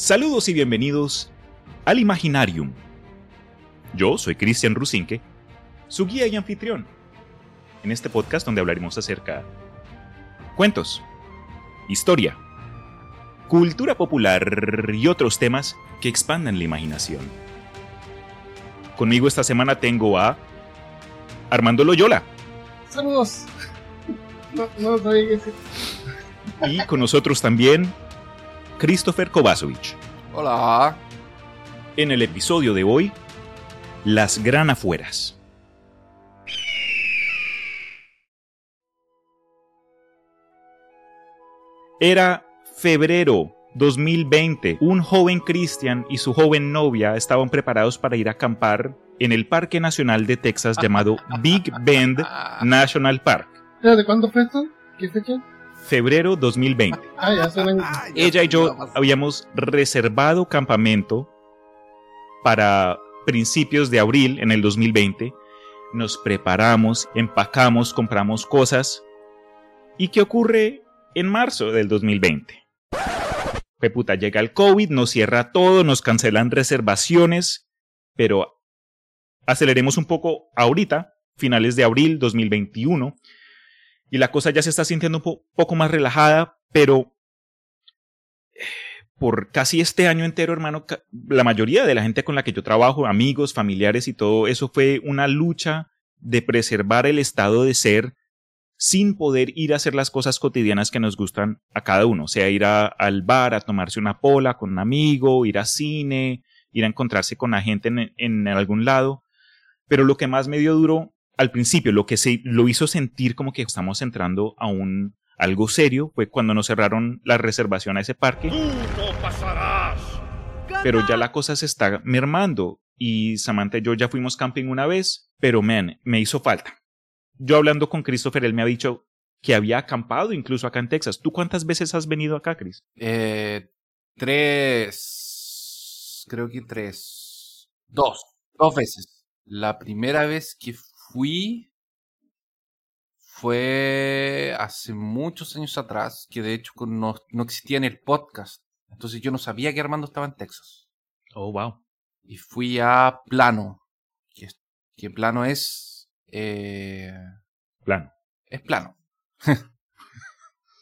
Saludos y bienvenidos al Imaginarium. Yo soy Cristian Rusinque, su guía y anfitrión, en este podcast donde hablaremos acerca de cuentos, historia, cultura popular y otros temas que expandan la imaginación. Conmigo esta semana tengo a Armando Loyola. Saludos. No, no decir. Y con nosotros también Christopher Kovacevic. Hola. En el episodio de hoy, las granafueras. Era febrero 2020. Un joven Christian y su joven novia estaban preparados para ir a acampar en el Parque Nacional de Texas llamado Big Bend National Park. ¿De cuándo fue esto? ¿Qué fecha? Febrero 2020. Ah, ya suenan. Ella y yo habíamos reservado campamento para principios de abril en el 2020. Nos preparamos, empacamos, compramos cosas. ¿Y qué ocurre en marzo del 2020? Fue puta, llega el COVID, nos cierra todo, nos cancelan reservaciones, pero aceleremos un poco ahorita, finales de abril 2021, y la cosa ya se está sintiendo un po- poco más relajada, pero por casi este año entero, hermano, la mayoría de la gente con la que yo trabajo, amigos, familiares y todo eso fue una lucha de preservar el estado de ser sin poder ir a hacer las cosas cotidianas que nos gustan a cada uno, o sea, ir al bar a tomarse una pola con un amigo, ir a cine, ir a encontrarse con la gente en, en algún lado. Pero lo que más me dio duro al principio, lo que se lo hizo sentir como que estamos entrando a un algo serio fue cuando nos cerraron la reservación a ese parque. Pero ya la cosa se está mermando y Samantha y yo ya fuimos camping una vez, pero man, me hizo falta. Yo hablando con Christopher, él me ha dicho que había acampado incluso acá en Texas. ¿Tú cuántas veces has venido acá, Chris? Eh, tres. Creo que tres. Dos. Dos veces. La primera vez que fui fue hace muchos años atrás, que de hecho no, no existía en el podcast. Entonces yo no sabía que Armando estaba en Texas. Oh, wow. Y fui a Plano. Que, Plano es... eh, Plan. es plano.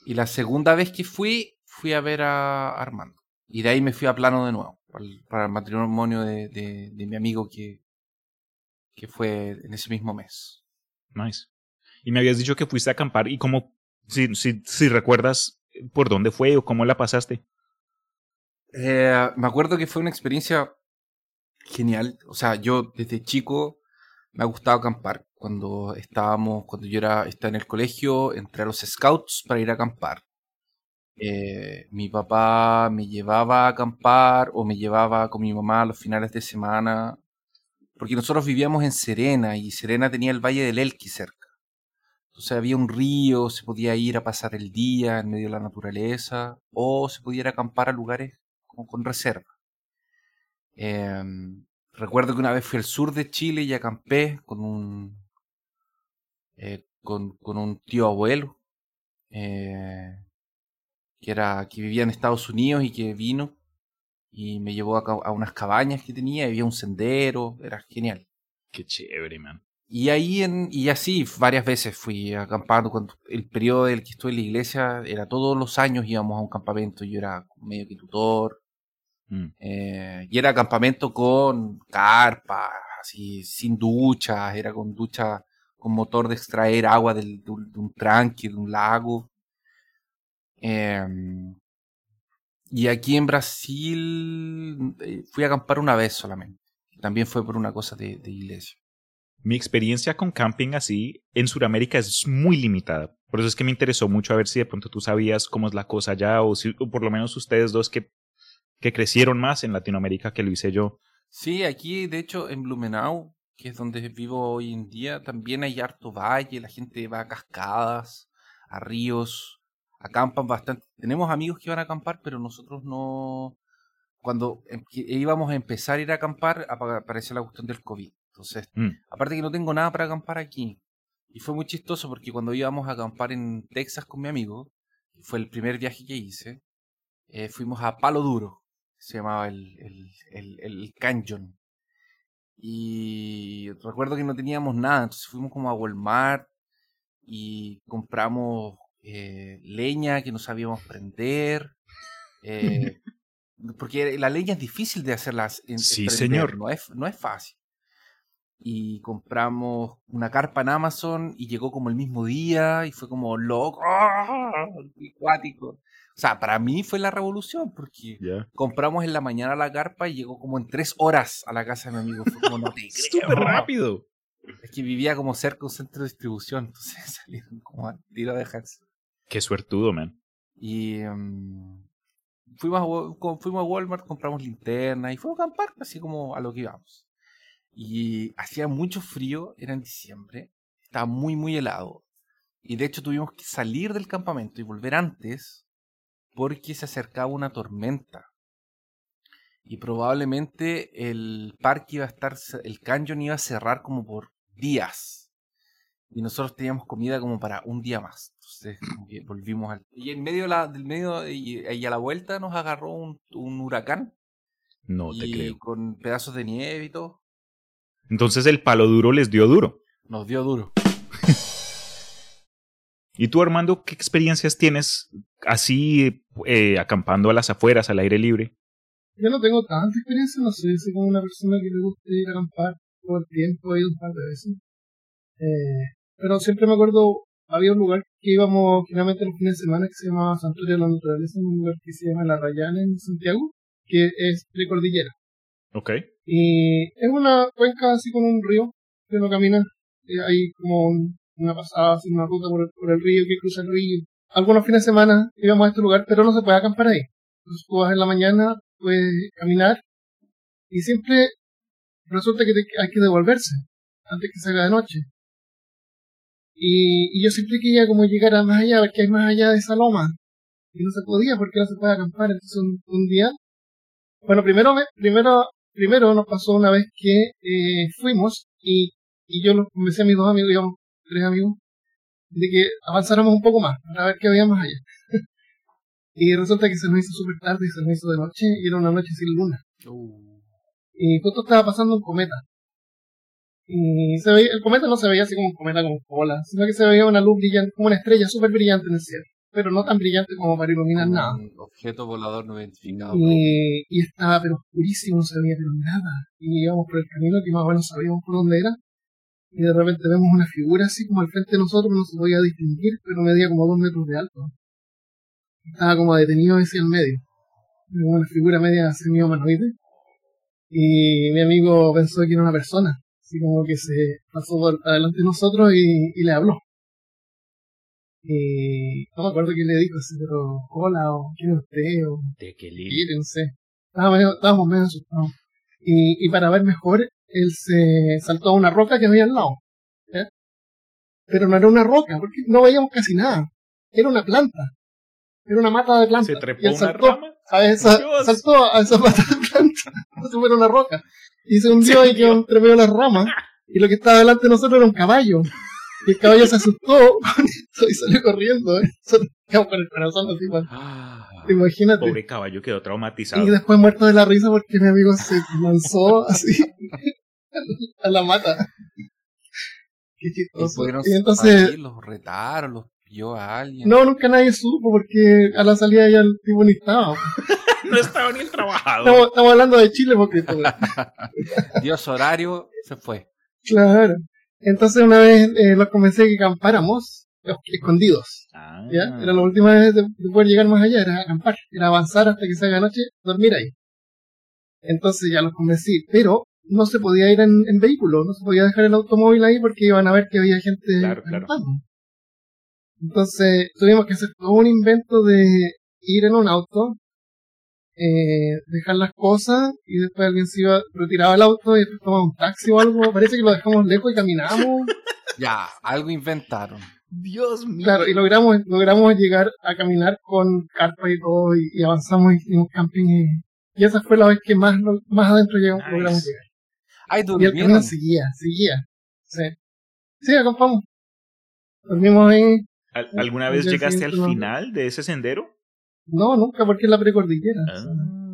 y la segunda vez que fui, fui a ver a Armando. Y de ahí me fui a plano de nuevo, para el, para el matrimonio de, de- de mi amigo que, que fue en ese mismo mes. Nice. Y me habías dicho que fuiste a acampar y cómo, si, si, si recuerdas por dónde fue o cómo la pasaste. Eh, me acuerdo que fue una experiencia genial. O sea, yo desde chico me ha gustado acampar. Cuando estábamos, cuando yo era, estaba en el colegio, entré a los scouts para ir a acampar. Eh, mi papá me llevaba a acampar o me llevaba con mi mamá los finales de semana. Porque nosotros vivíamos en Serena y Serena tenía el Valle del Elqui cerca. Entonces había un río, se podía ir a pasar el día en medio de la naturaleza o se podía acampar a lugares con reserva. Em, recuerdo que una vez fui al sur de Chile y acampé con un eh, con, con un tío abuelo eh, que era que vivía en Estados Unidos y que vino y me llevó a, unas cabañas que tenía, había un sendero, era genial. Qué chévere, man. Y ahí en, y así varias veces fui acampando cuando el periodo del que estuve en la iglesia era todos los años íbamos a un campamento, yo era medio que tutor, Mm. eh, y era campamento con carpa, así, sin duchas, era con ducha con motor de extraer agua del- de, un, de un tranque, de un lago. Em, y aquí en Brasil eh, fui a acampar una vez solamente. También fue por una cosa de, de iglesia. Mi experiencia con camping así en Sudamérica es muy limitada. Por eso es que me interesó mucho a ver si de pronto tú sabías cómo es la cosa allá o, si, o por lo menos ustedes dos que, que crecieron más en Latinoamérica que lo hice yo. Sí, aquí de hecho en Blumenau, que es donde vivo hoy en día, también hay harto valle, la gente va a cascadas, a ríos, acampan bastante. Tenemos amigos que van a acampar, pero nosotros no... Cuando íbamos a empezar a ir a acampar, apa- apareció la cuestión del COVID. Entonces, Mm. aparte que no tengo nada para acampar aquí. Y fue muy chistoso porque cuando íbamos a acampar en Texas con mi amigo, fue el primer viaje que hice, eh, fuimos a Palo Duro. se llamaba el, el, el, el Canyon. Y recuerdo que no teníamos nada, entonces fuimos como a Walmart y compramos eh, leña que no sabíamos prender. Eh, porque la leña es difícil de hacerlas. En, Sí, prender, señor. No es, no es fácil. Y compramos una carpa en Amazon y llegó como el mismo día y fue como loco, ¡ah! y cuático. O sea, para mí fue la revolución porque compramos en la mañana la carpa y llegó como en tres horas a la casa de mi amigo. Fue como, no te Súper creo. rápido. Es que vivía como cerca de un centro de distribución, entonces salieron como a tiro de dejarse. Qué suertudo, man. Y em, fuimos, a, fuimos a Walmart, compramos linterna y fuimos a acampar, así como a lo que íbamos. Y hacía mucho frío, era en diciembre, estaba muy, muy helado. Y de hecho tuvimos que salir del campamento y volver antes porque se acercaba una tormenta. Y probablemente el parque iba a estar, el canyon iba a cerrar como por días. Y nosotros teníamos comida como para un día más. Entonces como que volvimos al... Y en medio de la, del medio y, y a la vuelta nos agarró un, un huracán. No te creo. con pedazos de nieve y todo. Entonces el palo duro les dio duro. Nos dio duro. ¿Y tú, Armando, qué experiencias tienes así eh, acampando a las afueras, al aire libre? Yo no tengo tanta experiencia, no sé, soy como una persona que le gusta ir a acampar todo el tiempo, he ido un par de veces. Eh, pero siempre me acuerdo, había un lugar que íbamos finalmente los fines de semana que se llamaba Santuario de la Naturaleza, un lugar que se llama La Rayana en Santiago, que es precordillera. Ok. Y es una cuenca así con un río que uno camina. hay como un- una pasada, así, una ruta por el, por el río que cruza el río. Algunos fines de semana íbamos a este lugar, pero no se puede acampar ahí. Entonces tú vas en la mañana, puedes caminar y siempre resulta que te- hay que devolverse antes que se haga de noche. Y, y yo siempre quería como llegar a más allá, a ver qué hay más allá de esa loma. Y no se podía porque no se puede acampar. Entonces un, un día, bueno, primero, me- primero primero nos pasó una vez que eh, fuimos y, y yo los convencí a mis dos amigos, digamos, tres amigos, de que avanzáramos un poco más para ver qué había más allá. y resulta que se nos hizo súper tarde y se nos hizo de noche y era una noche sin luna. Y justo estaba pasando un cometa. Y se veía, el cometa no se veía así como un cometa con cola, sino que se veía una luz brillante, como una estrella súper brillante en el cielo, pero no tan brillante como para iluminar nada. Objeto volador no identificado. Y, y estaba pero oscurísimo, no se veía pero nada. Y íbamos por el camino que más o menos sabíamos por dónde era. Y de repente vemos una figura así como al frente de nosotros, no se podía distinguir, pero medía como dos metros de alto. Estaba como detenido hacia el medio. Era una figura media semi-humanoide. Y mi amigo pensó que era una persona. Así como que se pasó por adelante de nosotros y, y le habló. Y no me acuerdo quién le dijo, así, pero hola, o quién es usted, o De qué Fíjense. Estábamos medio, estábamos medio asustados. Y, y para ver mejor, él se saltó a una roca que había al lado. ¿ya? Pero no era una roca, porque no veíamos casi nada. Era una planta. Era una mata de planta. ¿Se Y trepó él una rama? a esa, saltó a esa mata de planta. No se fuera una roca. Y se hundió y quedó entre medio de las ramas. Y lo que estaba delante de nosotros era un caballo. Y el caballo se asustó y salió corriendo. ¿eh? Nosotros quedamos con el corazón así, man. Ah, Imagínate. Pobre caballo quedó traumatizado. Y después muerto de la risa porque mi amigo se lanzó así a la mata. Qué y chistoso. Y entonces, salir, los retaron, los pilló a alguien. no, nunca nadie supo porque a la salida ya el tipo ni estaba. No estaba ni el trabajador. Estamos, estamos hablando de Chile porque todo. Dio su horario, se fue. Claro. Entonces una vez eh, los convencí de que acampáramos escondidos. Ah. ¿ya? Era la última vez de, de poder llegar más allá, era acampar, era avanzar hasta que se haga noche, dormir ahí. Entonces ya los convencí, pero no se podía ir en, en vehículo, no se podía dejar el automóvil ahí porque iban a ver que había gente Claro, claro. Entonces tuvimos que hacer todo un invento de ir en un auto, eh, dejar las cosas y después alguien se iba, retiraba el auto y después tomaba un taxi o algo. Parece que lo dejamos lejos y caminamos. Ya, algo inventaron. Dios mío. Claro, y logramos, logramos llegar a caminar con carpa y todo, y, y avanzamos y hicimos camping. Y, y esa fue la vez que más, lo- más adentro llegamos, Nice. logramos llegar. Ay, Y el camino seguía, seguía. Sí, sí acampamos. Dormimos ahí. ¿Al- ¿Alguna vez llegaste al final de ese sendero? No, nunca, porque es la precordillera. Ah.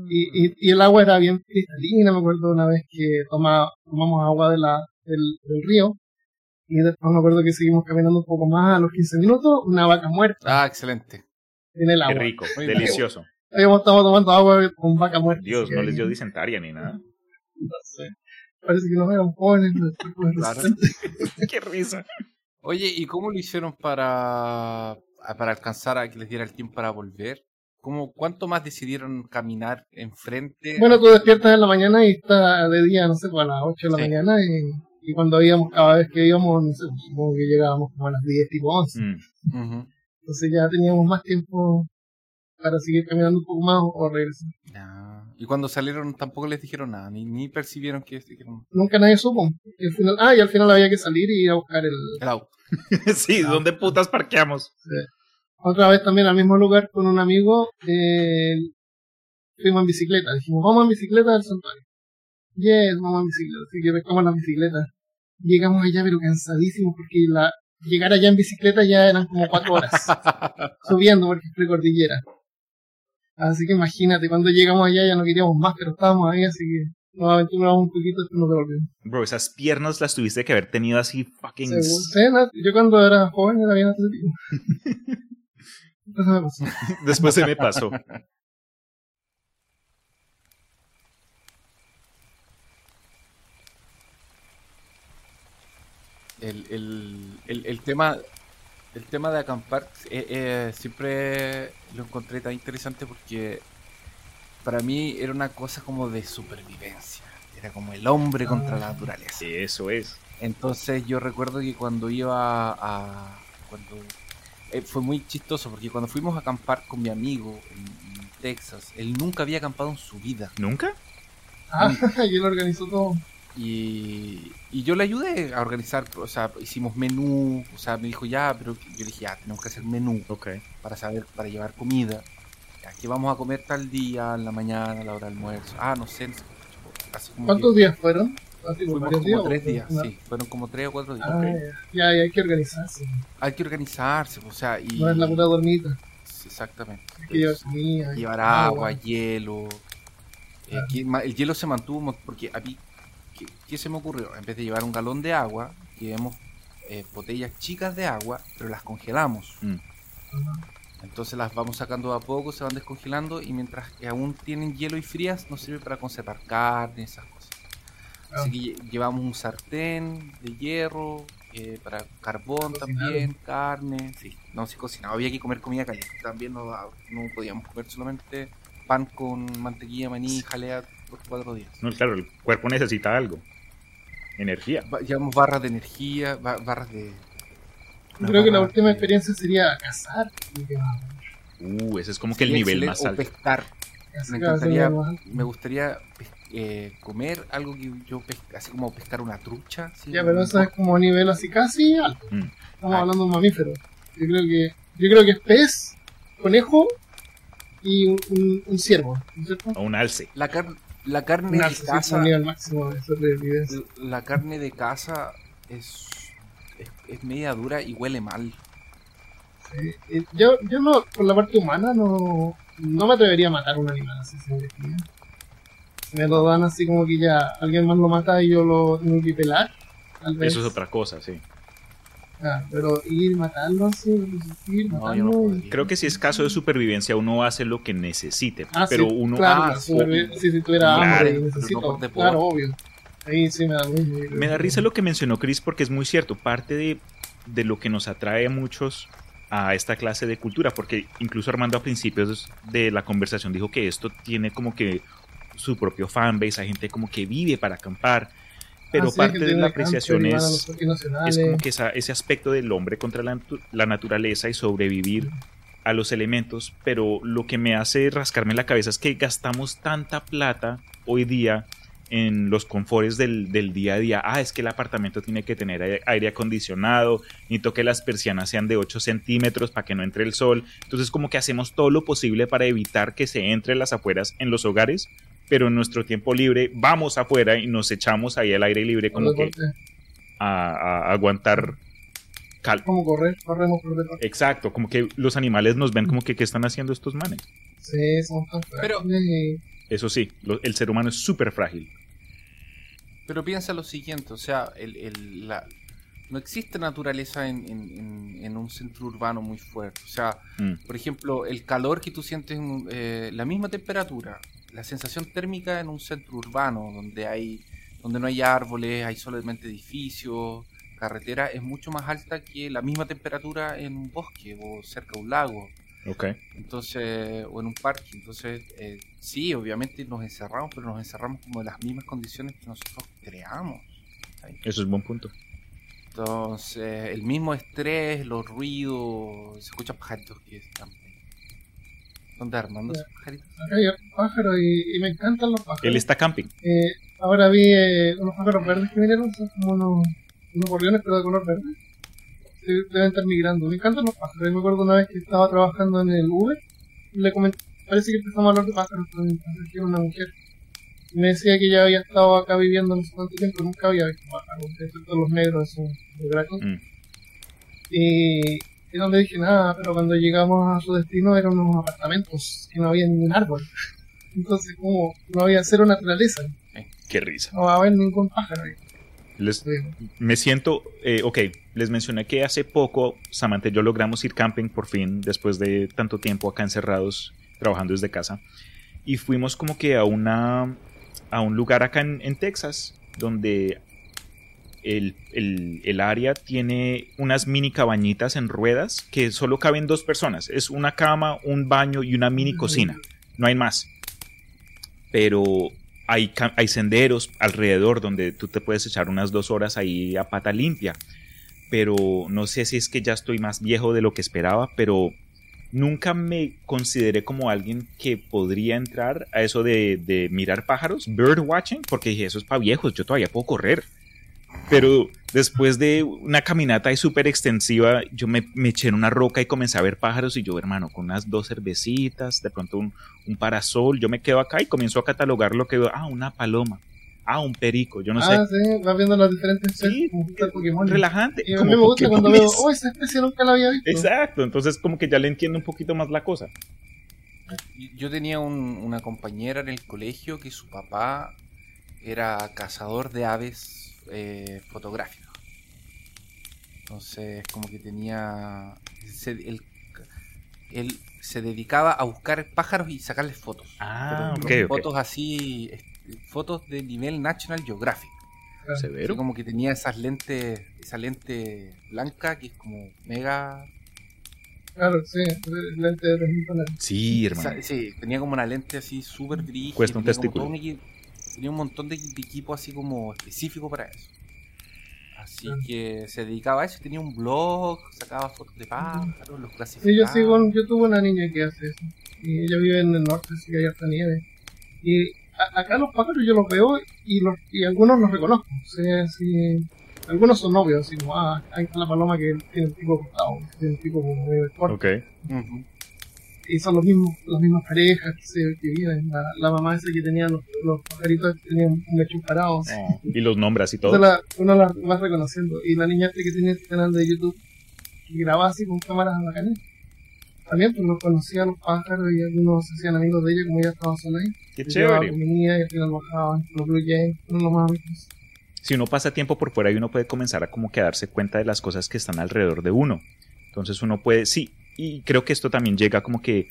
Y Y, el agua era bien cristalina, me acuerdo una vez que toma, tomamos agua de la, del, del río. Y después me acuerdo que seguimos caminando un poco más a los 15 minutos, una vaca muerta Ah, excelente. en el Qué agua. rico, Muy bien. delicioso. Habíamos estado tomando agua con vaca muerta. Dios, no les dio disentaria ni nada. no sé. Parece que no eran jóvenes, Claro. Qué risa. Oye, ¿y cómo lo hicieron para, para alcanzar a que les diera el tiempo para volver? ¿Cómo, ¿Cuánto más decidieron caminar enfrente? Bueno, tú despiertas en la mañana y está de día, no sé, a las 8 de la Sí. mañana y, y cuando íbamos, cada vez que íbamos, no sé, supongo que llegábamos como a las 10, tipo 11. Mm. Entonces ya teníamos más tiempo para seguir caminando un poco más o, o regresar. Ah, Y cuando salieron tampoco les dijeron nada, ni, ni percibieron que dijeron Nunca nadie supo. Y al final, ah, y al final había que salir y ir a buscar el... el auto. Sí, ¿dónde putas parqueamos? Otra vez también al mismo lugar con un amigo, eh, fuimos en bicicleta. Dijimos, vamos en bicicleta al santuario. Yes, vamos en bicicleta. Así que pescamos las bicicletas. Llegamos allá pero cansadísimos porque la, llegar allá en bicicleta ya eran como cuatro horas. subiendo porque es precordillera. Así que imagínate, cuando llegamos allá ya no queríamos más, pero estábamos ahí, así que nos aventuramos un poquito y nos devolvimos. Bro, esas piernas las tuviste que haber tenido así fucking... Según- yo cuando era joven era bien atlético. Pasó. Después se me pasó. el, el, el, el tema el tema de acampar eh, eh, siempre lo encontré tan interesante porque para mí era una cosa como de supervivencia era como el hombre contra la naturaleza eso es. entonces yo recuerdo que cuando iba a cuando eh, fue muy chistoso porque cuando fuimos a acampar con mi amigo en, en Texas él nunca había acampado en su vida ¿Nunca? Ah, y él organizó todo. Y, y yo le ayudé a organizar, o sea, hicimos menú, o sea, me dijo ya, pero yo le dije ya, tenemos que hacer menú para saber, para llevar comida. Aquí vamos a comer tal día, en la mañana, a la hora del almuerzo. Ah, no sé, no sé, así como ¿Cuántos que días fueron? Así, fuimos varios como ¿o tres días, sí, fueron como tres o cuatro días. Ah, ya, ya hay que organizarse. Hay que organizarse, o sea, y... No es la pura dormita. Sí, Exactamente. Hay que llevar Entonces, llevar agua, hielo. Eh, que el hielo se mantuvo porque a mí, ¿qué, qué se me ocurrió? En vez de llevar un galón de agua, llevemos eh, botellas chicas de agua, pero las congelamos. Mm. Entonces las vamos sacando de a poco, se van descongelando y mientras que aún tienen hielo y frías, nos sirve para conservar carne, esas Así Ah. que lle- llevamos un sartén de hierro, eh, para carbón Cocinado. también, carne, sí, no se cocinaba, había que comer comida caliente, también no, daba- no podíamos comer solamente pan con mantequilla, maní, jalea por cuatro días. No, claro, el cuerpo necesita algo. Energía. Ba- llevamos barras de energía, ba- barras de... Creo que la barras última de- experiencia sería cazar. ah, Uh, ese es como que el Sí, nivel más o alto. pescar. cazar Me encantaría, me gustaría pes- eh, comer algo que yo pes- así como pescar una trucha. Ya, pero eso es como nivel así casi alto. Mm. Estamos Ah. hablando de un mamífero. Yo creo que, yo creo que es pez, conejo y un, un, un ciervo, ¿no es cierto? O un alce. La, car- la carne de sí, máximo de sobrevivencia. la carne de casa es, es, es media dura y huele mal. Sí. Eh, Yo, yo no, por la parte humana no, no me atrevería a matar un animal así sin me lo dan así como que ya alguien más lo mata y yo lo tengo que pelar, tal vez. Eso es otra cosa, sí. Ah, pero ir matarlo así, resistir, No, matarlo. no podría. Creo que si es caso de supervivencia, uno hace lo que necesite. Ah, pero sí, uno. claro, ah, sí. sí, si tuviera Claro, hambre necesito, no claro, obvio. Ahí sí me da creo Me da risa lo que mencionó Chris porque es muy cierto. Parte de, de lo que nos atrae a muchos a esta clase de cultura, porque incluso Armando a principios de la conversación dijo que esto tiene como que su propio fanbase, hay gente como que vive para acampar, pero Ah, sí, parte de la apreciación es, es como que esa- ese aspecto del hombre contra la, la naturaleza y sobrevivir a los elementos, pero lo que me hace rascarme la cabeza es que gastamos tanta plata hoy día en los confortes del, del día a día. Ah, es que el apartamento tiene que tener aire- aire acondicionado, necesito que las persianas sean de 8 centímetros para que no entre el sol. Entonces como que hacemos todo lo posible para evitar que se entre las afueras en los hogares, pero en nuestro tiempo libre vamos afuera y nos echamos ahí al aire libre como que a, a aguantar cal Como correr, corremos. Exacto, como que los animales nos ven como que qué están haciendo estos manes. Sí, tan Pero- Eso sí, lo- el ser humano es súper frágil. Pero piensa lo siguiente, o sea, el, el- la- no existe naturaleza en, en- en- en un centro urbano muy fuerte. O sea, Mm, por ejemplo, el calor que tú sientes, en eh, la misma temperatura, la sensación térmica en un centro urbano donde hay, donde no hay árboles, hay solamente edificios, carretera, es mucho más alta que la misma temperatura en un bosque o cerca de un lago. ok. Entonces, o en un parque. Entonces, eh, sí, obviamente nos encerramos, pero nos encerramos como en las mismas condiciones que nosotros creamos. Eso es buen punto. Entonces, el mismo estrés, los ruidos, se escuchan pajaritos que están ¿Dónde Armando? Acá hay pájaros y, y me encantan los pájaros. Él está camping. Eh, ahora vi eh, unos pájaros verdes que vinieron, son como unos, unos gorriones pero de color verde. Se- Deben estar migrando. Me encantan los pájaros. Yo me acuerdo una vez que estaba trabajando en el Uber le comenté, parece que empezamos a hablar de pájaros, pero entonces una mujer. Me decía que ya había estado acá viviendo no sé cuánto tiempo, nunca había visto pájaros, excepto los negros, esos de Draco. Mm. Y, y no le dije nada, pero cuando llegamos a su destino eran unos apartamentos que no había ningún árbol. Entonces, como no había cero naturaleza, Qué risa. no va a haber ningún pájaro ahí. Les, me siento, eh, ok, les mencioné que hace poco Samantha y yo logramos ir camping por fin, después de tanto tiempo acá encerrados, trabajando desde casa. Y fuimos como que a una, a un lugar acá en, en Texas, donde el, el- el área tiene unas mini cabañitas en ruedas que solo caben dos personas. Es una cama, un baño y una mini cocina. No hay más. Pero hay, hay senderos alrededor donde tú te puedes echar unas dos horas ahí a pata limpia. Pero no sé si es que ya estoy más viejo de lo que esperaba, pero nunca me consideré como alguien que podría entrar a eso de, de mirar pájaros, bird watching, porque dije, eso es para viejos, yo todavía puedo correr. Pero después de una caminata ahí súper extensiva, yo me, me eché en una roca y comencé a ver pájaros y yo, hermano, con unas dos cervecitas, de pronto un, un parasol, yo me quedo acá y comienzo a catalogar lo que veo. Ah, una paloma. Ah, un perico, yo no ah, sé. sí, vas viendo las diferentes Sí, especies, Pokémon. Relajante. Y a como mí me gusta cuando veo, oh, esa especie nunca la había visto. Exacto, entonces como que ya le entiendo un poquito más la cosa. Yo tenía un- una compañera en el colegio que su papá era cazador de aves eh, fotográficos. Entonces, como que tenía. se- él, él se dedicaba a buscar pájaros y sacarles fotos. Ah, Pero. Fotos así, fotos de nivel National Geographic. Claro. Así Severo. como que tenía esas lentes, esa lente blanca que es como mega. Claro, sí, lente de 3000 dólares. Sí, esa- hermano. sí, tenía como una lente así súper brígida. Cuesta un testículo. un tenía un montón de, de equipo así como específico para eso. Así Claro. que se dedicaba a eso, tenía un blog, sacaba fotos de pájaros, los clasificaba. Sí, yo sigo en YouTube una niña que hace eso. Y ella vive en el norte, así que hay harta nieve. Y a- acá los pájaros yo los veo y, los, y algunos los reconozco. O sea, sí, algunos son novios, así como, ah, ahí está la paloma que tiene el pico cortado, tiene el pico como medio corto. Ok. Ujú. Y son los mismos, las mismas parejas que, se, que viven. La, la mamá esa que tenía los, los pajaritos tenían un así. Oh, Y los nombras y todo. la, uno la va reconociendo. Y la niña que tiene este canal de YouTube, que grababa así con cámaras bacanas, también pues los conocía a los pájaros y algunos se hacían amigos de ella como ella estaba sola ahí. Qué chévere. comida y al final bajaban los Blue Jays, uno de los más amigos. Si uno pasa tiempo por fuera y uno puede comenzar a como que darse cuenta de las cosas que están alrededor de uno. Entonces uno puede, sí, y creo que esto también llega como que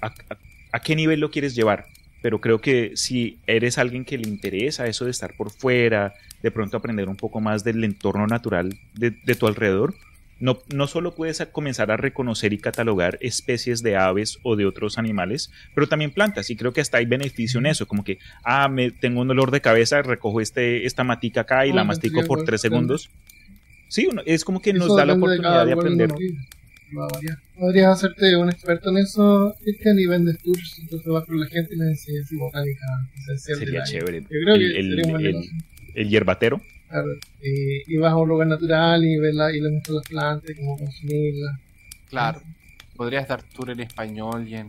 a, a- a qué nivel lo quieres llevar. Pero creo que si eres alguien que le interesa eso de estar por fuera, de pronto aprender un poco más del entorno natural de, de tu alrededor, no, no solo puedes comenzar a reconocer y catalogar especies de aves o de otros animales, pero también plantas. Y creo que hasta hay beneficio en eso, como que, ah, me tengo un dolor de cabeza, recojo este, esta matica acá y la mastico por tres segundos. Sí, uno- es como que nos da la oportunidad de aprender. Va a variar. Podrías hacerte un experto en eso, Cristian, y vendes tours. Entonces vas con la gente y les enseñas botánica esencial Sería chévere. Yo creo que El- el- sería un buen el-. El hierbatero. Claro, y, y vas a un lugar natural y, ves la, y le muestras las plantas, y cómo consumirlas. Claro. Podrías dar tour en español y en,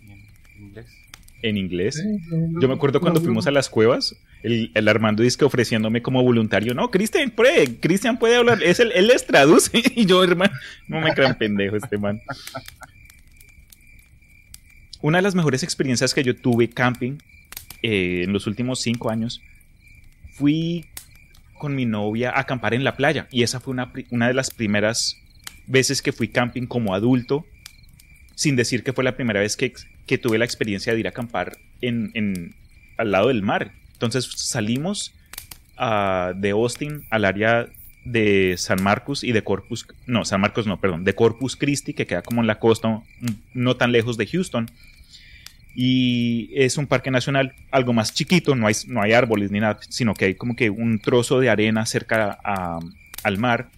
y en inglés. en inglés. Sí, Yo me acuerdo cuando fuimos a las cuevas, el, el Armando dice que ofreciéndome como voluntario, no, Cristian puede, Cristian puede hablar, es el, él les traduce y yo, hermano, no me crean pendejo este man. Una de las mejores experiencias que yo tuve camping eh, en los últimos cinco años, fui con mi novia a acampar en la playa. Y esa fue una, una de las primeras veces que fui camping como adulto, sin decir que fue la primera vez que, que tuve la experiencia de ir a acampar en, en- al lado del mar. Entonces salimos ah, de Austin al área de San Marcos y de Corpus, no, San Marcos no, perdón, de Corpus Christi, que queda como en la costa, no tan lejos de Houston. Y es un parque nacional algo más chiquito, no hay, no hay árboles ni nada, sino que hay como que un trozo de arena cerca a- al mar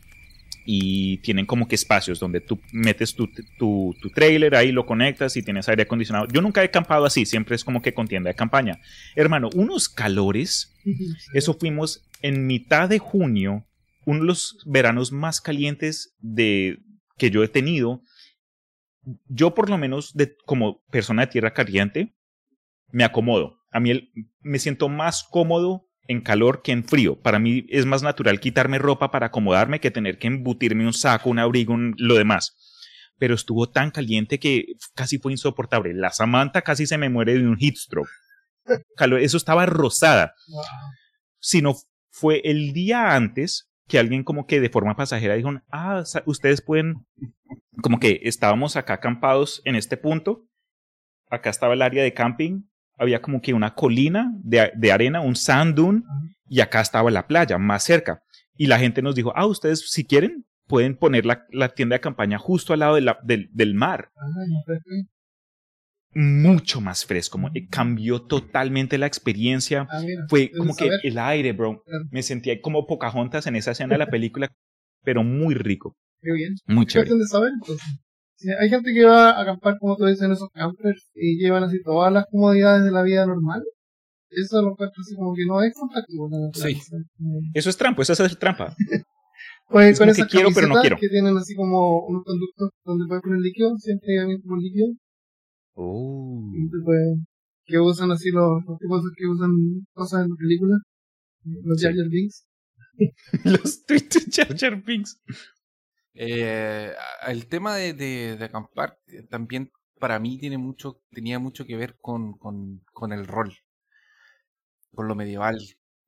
y tienen como que espacios donde tú metes tu, tu, tu trailer ahí, lo conectas y tienes aire acondicionado. Yo nunca he acampado así, siempre es como que con tienda de campaña. Hermano, unos calores, eso fuimos en mitad de junio, uno de los veranos más calientes de, que yo he tenido. Yo por lo menos de, como persona de tierra caliente me acomodo. A mí el- me siento más cómodo en calor que en frío. Para mí es más natural quitarme ropa para acomodarme que tener que embutirme un saco, un abrigo, un- lo demás. Pero estuvo tan caliente que casi fue insoportable. La Samantha casi se me muere de un heat stroke. Eso estaba rosada. Wow. Sino fue el día antes que alguien como que de forma pasajera dijo, ah, ustedes pueden, como que estábamos acá acampados en este punto, acá estaba el área de camping, había como que una colina de, de arena, un sand dune, y acá estaba la playa, más cerca. Y la gente nos dijo, ah, ustedes si quieren pueden poner la, la tienda de campaña justo al lado de la- del, del mar, Ah, mucho más fresco, como- eh, cambió totalmente la experiencia. Ah, Fue debes como que el aire, bro. Me sentía como Pocahontas en esa escena de la película, pero muy rico, muy chévere. Entonces. Sí, hay gente que va a acampar, como tú dices, en esos campers y llevan así todas las comodidades de la vida normal. Eso lo encuentro así como que no es contacto con la. Como- Eso es trampa, eso es hacer trampa. Pues Es con que esas quiero, pero no camisetas quiero. que tienen así como unos conductos donde puedes poner líquido, siempre hay como líquido, Oh. te puede- que usan así los, los tipos que usan cosas en las películas, los Sí. Jar Jar Binks. Los de Jar Jar Binks. Eh, el tema de, de- de acampar eh, también para mí tiene mucho, tenía mucho que ver con, con, con el rol, con lo medieval,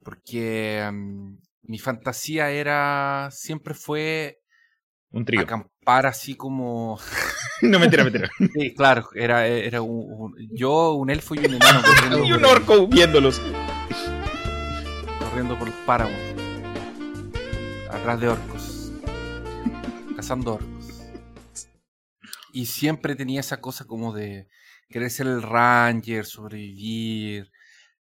porque mm, mi fantasía era, siempre fue Un trío. acampar así como, No, mentira, mentira. sí, claro, era, era un, un- yo, un elfo y un enano y un orco viéndolos. corriendo por los páramos, atrás de orcos, cazando orcos. Y siempre tenía esa cosa como de querer ser el ranger, sobrevivir.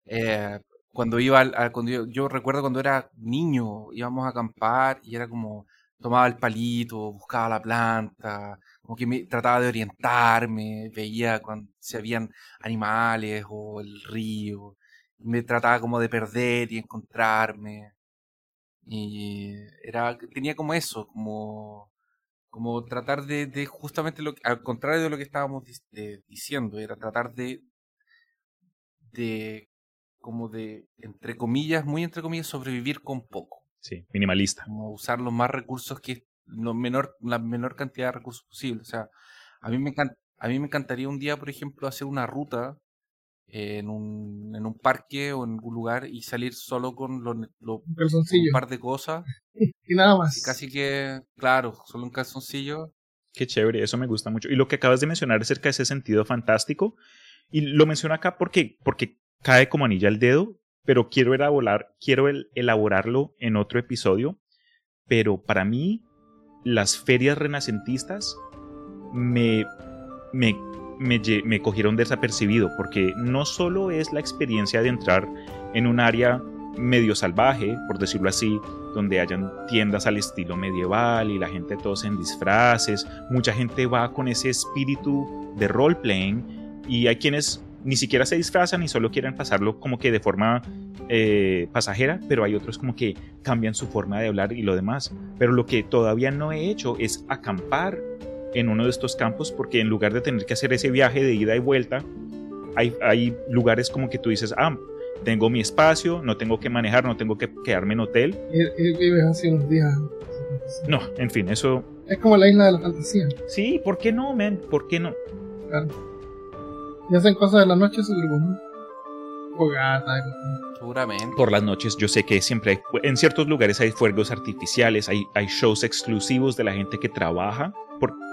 Eh, cuando iba, al- cuando yo, yo recuerdo cuando era niño, íbamos a acampar y era como tomaba el palito, buscaba la planta, como que me trataba de orientarme, veía cuando si habían animales o el río, me trataba como de perder y encontrarme. Y era, tenía como eso, como, como tratar de, de justamente lo que- al contrario de lo que estábamos de- diciendo, era tratar de, de, como de, entre comillas, muy entre comillas, sobrevivir con poco Sí, minimalista. como usar los más recursos que lo menor, la menor cantidad de recursos posible. O sea, a mí me encanta, a mí me encantaría un día, por ejemplo, hacer una ruta eh, en un, en un parque o en algún lugar y salir solo con, lo, lo- Un par de cosas. Y nada más. Y casi que, claro, solo un calzoncillo. Qué chévere, eso me gusta mucho. Y lo que acabas de mencionar acerca de ese sentido fantástico, y lo menciono acá porque, porque cae como anilla al dedo, pero quiero elaborar, quiero el- elaborarlo en otro episodio. Pero para mí, las ferias renacentistas me, me, me, cogieron desapercibido, porque no solo es la experiencia de entrar en un área medio salvaje, por decirlo así, donde hayan tiendas al estilo medieval y la gente todos en disfraces. Mucha gente va con ese espíritu de role-playing y hay quienes ni siquiera se disfrazan y solo quieren pasarlo como que de forma eh, pasajera, pero hay otros como que cambian su forma de hablar y lo demás. Pero lo que todavía no he hecho es acampar en uno de estos campos porque en lugar de tener que hacer ese viaje de ida y vuelta, hay, hay lugares como que tú dices, ah, tengo mi espacio, no tengo que manejar, no tengo que quedarme en hotel. Y, y vives así unos días. No, en fin, eso Es como la isla de la fantasía. Sí, ¿por qué no, man? ¿Por qué no? Claro. Y hacen cosas de la noche buenas. fogata. Seguramente. Por las noches yo sé que siempre hay, en ciertos lugares hay fuegos artificiales, hay, hay shows exclusivos de la gente que trabaja.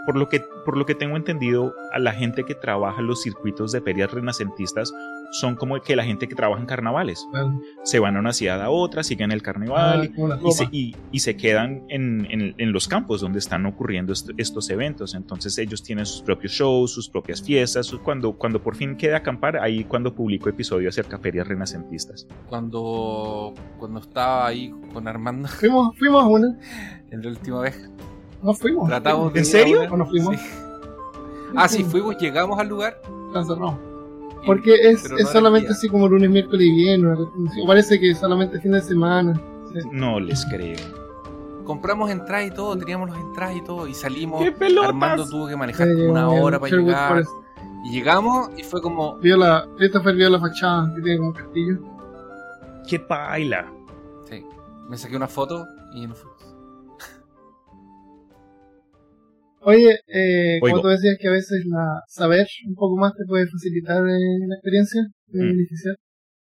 Por, lo que, por lo que tengo entendido, a la gente que trabaja en los circuitos de ferias renacentistas son como que la gente que trabaja en carnavales. Bueno, Se van a una ciudad a otra, siguen el carnaval ah, y se, y- y se quedan en, en- en los campos donde están ocurriendo est- estos eventos. Entonces ellos tienen sus propios shows, sus propias fiestas. Cuando, cuando por fin quede a acampar, ahí cuando publico episodios acerca de ferias renacentistas. Cuando, cuando estaba ahí con Armando Fuimos, fuimos una. en la última vez, No fuimos. tratamos de ¿En serio? ¿O no fuimos? Sí. Ah, sí, fuimos, llegamos al lugar. Y- Porque es, no solamente así como lunes, miércoles y viernes. parece que solamente fin de semana. Sí. No les creo. Compramos entradas y todo, teníamos las entradas y todo, y salimos. ¡Qué pelotas! Armando tuvo que manejar una hora para Sherwood llegar. Forest. Y llegamos y fue como. Vio la, Christopher vio la fachada que tiene como castillo. ¡Qué paila! Sí. Me saqué una foto y nos fuimos. Oye, eh, como tú decías que a veces la saber un poco más te puede facilitar eh, la experiencia, te puede Mm. beneficiar.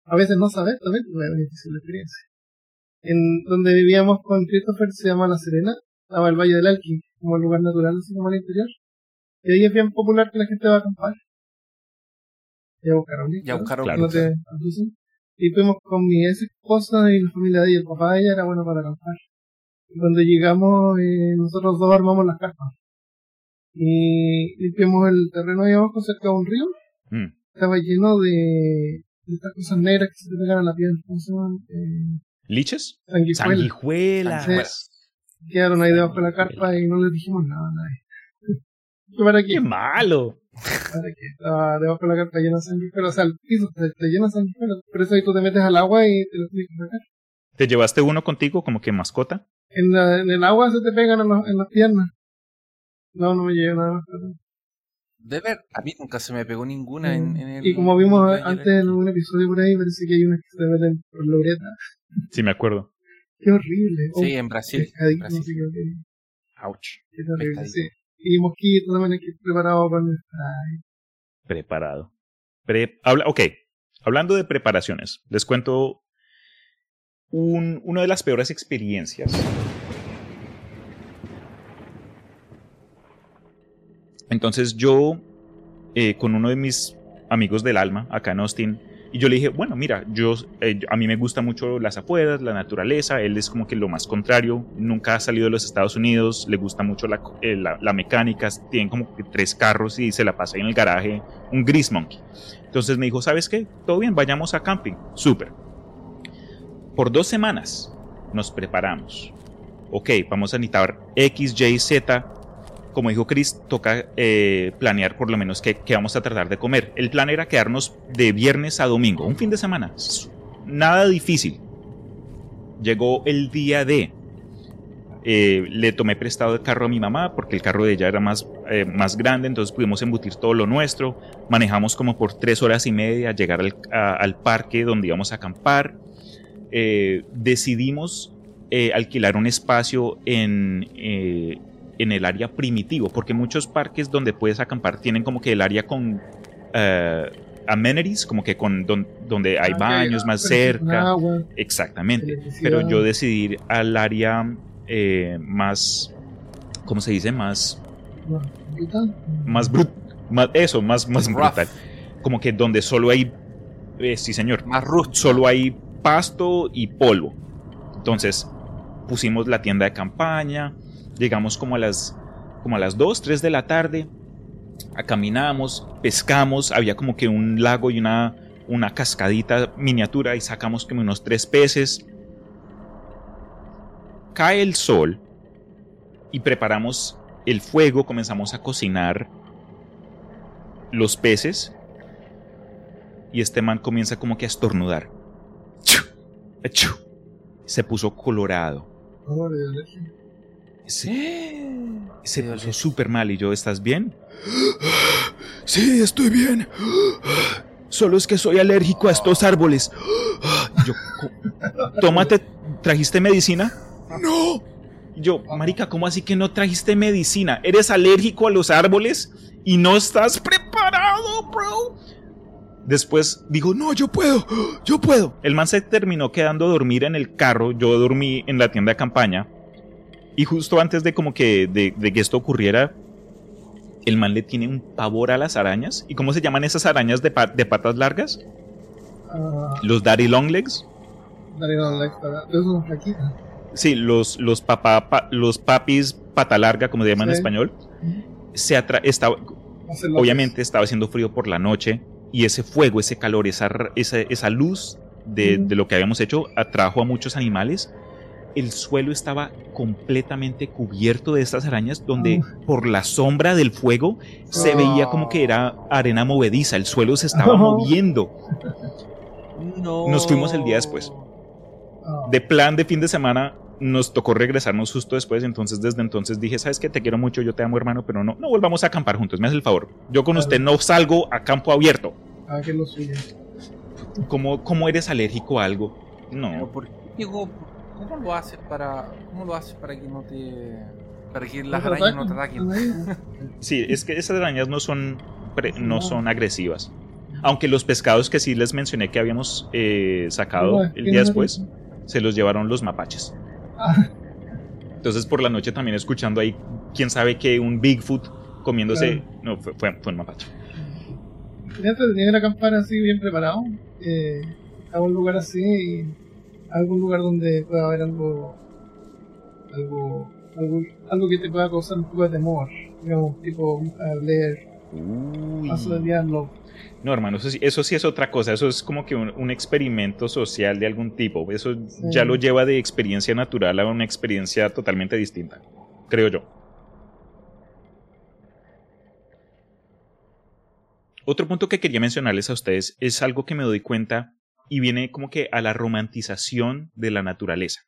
A veces no saber también te puede beneficiar la experiencia. En donde vivíamos con Christopher se llama La Serena, estaba el Valle del Alqui, como el lugar natural así como al interior. Y ahí es bien popular que la gente va a acampar. Y a buscar un Ya buscaron Claro. no te. Y fuimos con mi ex esposa y la familia de ella, el papá de ella era bueno para acampar. Y cuando llegamos, eh, nosotros dos armamos las carpas. Y limpiamos el terreno ahí abajo cerca de un río. Mm. Estaba lleno de, de estas cosas negras que se te pegan a la piel. ¿Cómo se llaman? Eh, ¿Liches? sanguijuelas. Quedaron ahí debajo de la carpa y no les dijimos nada a nadie. ¿Qué para qué? ¡Qué malo! Para que estaba debajo de la carpa llena de sanguijuelas. O sea, el piso está está lleno de sanguijuelas. Por eso ahí tú te metes al agua y te lo tienes que sacar. ¿Te llevaste uno contigo como que mascota? En, la- en el agua se te pegan en, los- en las piernas. No, no me llevé nada más. pero- De ver, a mí nunca se me pegó ninguna en, en el. Y como vimos en el- antes en un episodio por ahí, parece que hay unas que se meten por la uretra. Sí, me acuerdo. Qué horrible. Sí, Oh, en Brasil. Ouch. qué terrible, Pescadito. sí. Y mosquitos también hay que ir preparado para nuestra... Preparado. Pre- habla, ok, hablando de preparaciones, les cuento un- una de las peores experiencias. Entonces yo, eh, con uno de mis amigos del alma, acá en Austin, y yo le dije, bueno, mira, yo, eh, a mí me gusta mucho las afueras, la naturaleza, él es como que lo más contrario, nunca ha salido de los Estados Unidos, le gusta mucho la, eh, la, la mecánica, tiene como que tres carros y se la pasa ahí en el garaje, un Gris Monkey. Entonces me dijo, ¿sabes qué? Todo bien, vayamos a camping. Súper. Por dos semanas nos preparamos. Ok, vamos a necesitar X, Y, Z. Como dijo Chris, toca eh, planear por lo menos qué, vamos a tratar de comer. El plan era quedarnos de viernes a domingo, un fin de semana. Nada difícil. Llegó el día de... eh, le tomé prestado el carro a mi mamá porque el carro de ella era más, eh, más grande, entonces pudimos embutir todo lo nuestro. Manejamos como por tres horas y media, llegar al, parque donde íbamos a acampar. Decidimos alquilar un espacio en, en el área primitivo, porque muchos parques donde puedes acampar tienen como que el área con eh, amenities, como que con don- donde hay Ah, baños más pero con cerca. agua, Exactamente. Pero yo decidí ir al área eh, más, ¿cómo se dice? Más, brutal. más brut, más, eso, más, más Rough. brutal. Como que donde solo hay, eh, sí señor, Más rústico. solo hay pasto y polvo. Entonces pusimos la tienda de campaña, llegamos como a las, como a las 2, 3 de la tarde, caminamos, pescamos, había como que un lago y una, una cascadita miniatura y sacamos como unos tres peces. Cae el sol y preparamos el fuego, comenzamos a cocinar los peces y este man comienza como que a estornudar. Se puso colorado. Se, se puso súper mal y yo, ¿estás bien? Sí, estoy bien. Solo es que soy alérgico a estos árboles. Yo, "Co- tómate, ¿trajiste medicina? No. Yo, marica, ¿cómo así que no trajiste medicina? ¿Eres alérgico a los árboles y no estás preparado, bro? Después dijo, no, yo puedo, yo puedo. El man se terminó quedando a dormir en el carro, yo dormí en la tienda de campaña. Y justo antes de como que de, de que esto ocurriera, el man le tiene un pavor a las arañas. ¿Y cómo se llaman esas arañas de, pa- de patas largas? Ah, Los daddy long legs. like, para- Esos son flaquitas. Sí, los, los, papá, pa- los papis pata larga, como se llaman en Sí. español. Se atra estaba, Hacen los- obviamente estaba haciendo frío por la noche y ese fuego, ese calor, esa, esa, esa luz de, de lo que habíamos hecho atrajo a muchos animales. El suelo estaba completamente cubierto de estas arañas donde por la sombra del fuego se Oh. veía como que era arena movediza, el suelo se estaba moviendo. No. Nos fuimos el día después. Ah, De plan de fin de semana nos tocó regresarnos justo después, entonces desde entonces dije, sabes que te quiero mucho, yo te amo hermano, pero no, no volvamos a acampar juntos, me hace el favor. Yo con usted no salgo a campo abierto. ah, que lo. ¿Cómo, cómo eres alérgico a algo? Pero No. ¿por qué, Diego, ¿cómo lo haces para, cómo lo haces para que no te, para que las ¿No arañas no te ataquen? Sí, es que esas arañas no son, pre- no son agresivas. Aunque los pescados que sí les mencioné que habíamos eh, sacado el que día después, se los llevaron los mapaches. Ah, Entonces por la noche también escuchando ahí, quién sabe que un Bigfoot comiéndose... No, fue, fue, fue un mapache. Sería entretenido ir a acampar así bien preparado. Eh, a un lugar así y algún lugar donde pueda haber algo algo algo, algo que te pueda causar un poco de temor. Digamos, tipo leer. Paso del Diablo. No, hermano, eso sí, eso sí es otra cosa. Eso es como que un, un experimento social de algún tipo. Eso ya lo lleva de experiencia natural a una experiencia totalmente distinta, creo yo. Otro punto que quería mencionarles a ustedes es algo que me doy cuenta y viene como que a la romantización de la naturaleza.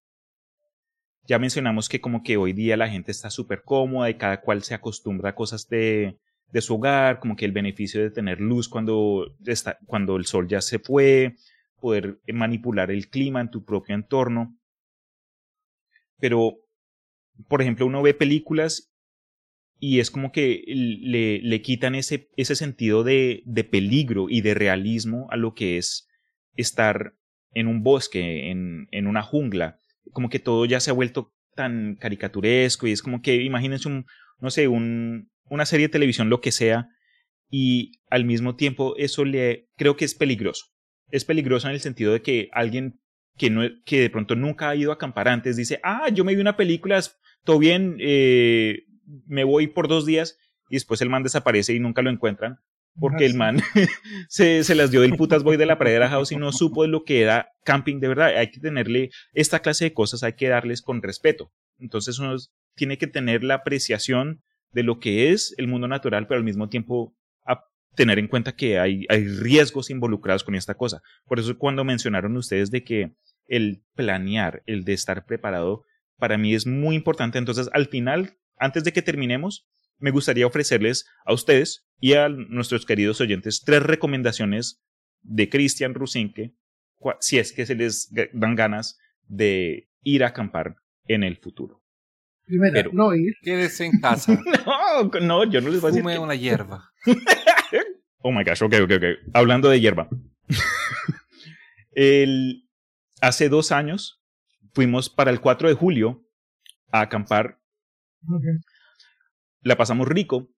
Ya mencionamos que como que hoy día la gente está súper cómoda y cada cual se acostumbra a cosas de, de su hogar, como que el beneficio de tener luz cuando, está, cuando el sol ya se fue, poder manipular el clima en tu propio entorno. Pero, por ejemplo, uno ve películas y es como que le, le quitan ese, ese sentido de, de peligro y de realismo a lo que es estar en un bosque, en, en una jungla. Como que todo ya se ha vuelto tan caricaturesco y es como que imagínense un, no sé, un, una serie de televisión, lo que sea, y al mismo tiempo eso le creo que es peligroso. Es peligroso en el sentido de que alguien que, no, que de pronto nunca ha ido a acampar antes dice, ah, yo me vi una película, todo bien, eh, me voy por dos días, y después el man desaparece y nunca lo encuentran, porque el man se, se las dio del putas boy de la pradera house y no supo lo que era camping de verdad. Hay que tenerle esta clase de cosas, hay que darles con respeto. Entonces uno tiene que tener la apreciación de lo que es el mundo natural, pero al mismo tiempo a tener en cuenta que hay, hay riesgos involucrados con esta cosa. Por eso cuando mencionaron ustedes de que el planear, el de estar preparado, para mí es muy importante. Entonces, al final, antes de que terminemos, me gustaría ofrecerles a ustedes y a nuestros queridos oyentes tres recomendaciones de Cristian Rusinque, si es que se les dan ganas de ir a acampar en el futuro. Primero, Pero- no ir. Quédese en casa. No, no, yo no les voy a decir. Fume que- una hierba. Oh my gosh, ok, ok, ok. Hablando de hierba. el, hace dos años fuimos para el 4 de julio a acampar. La pasamos rico,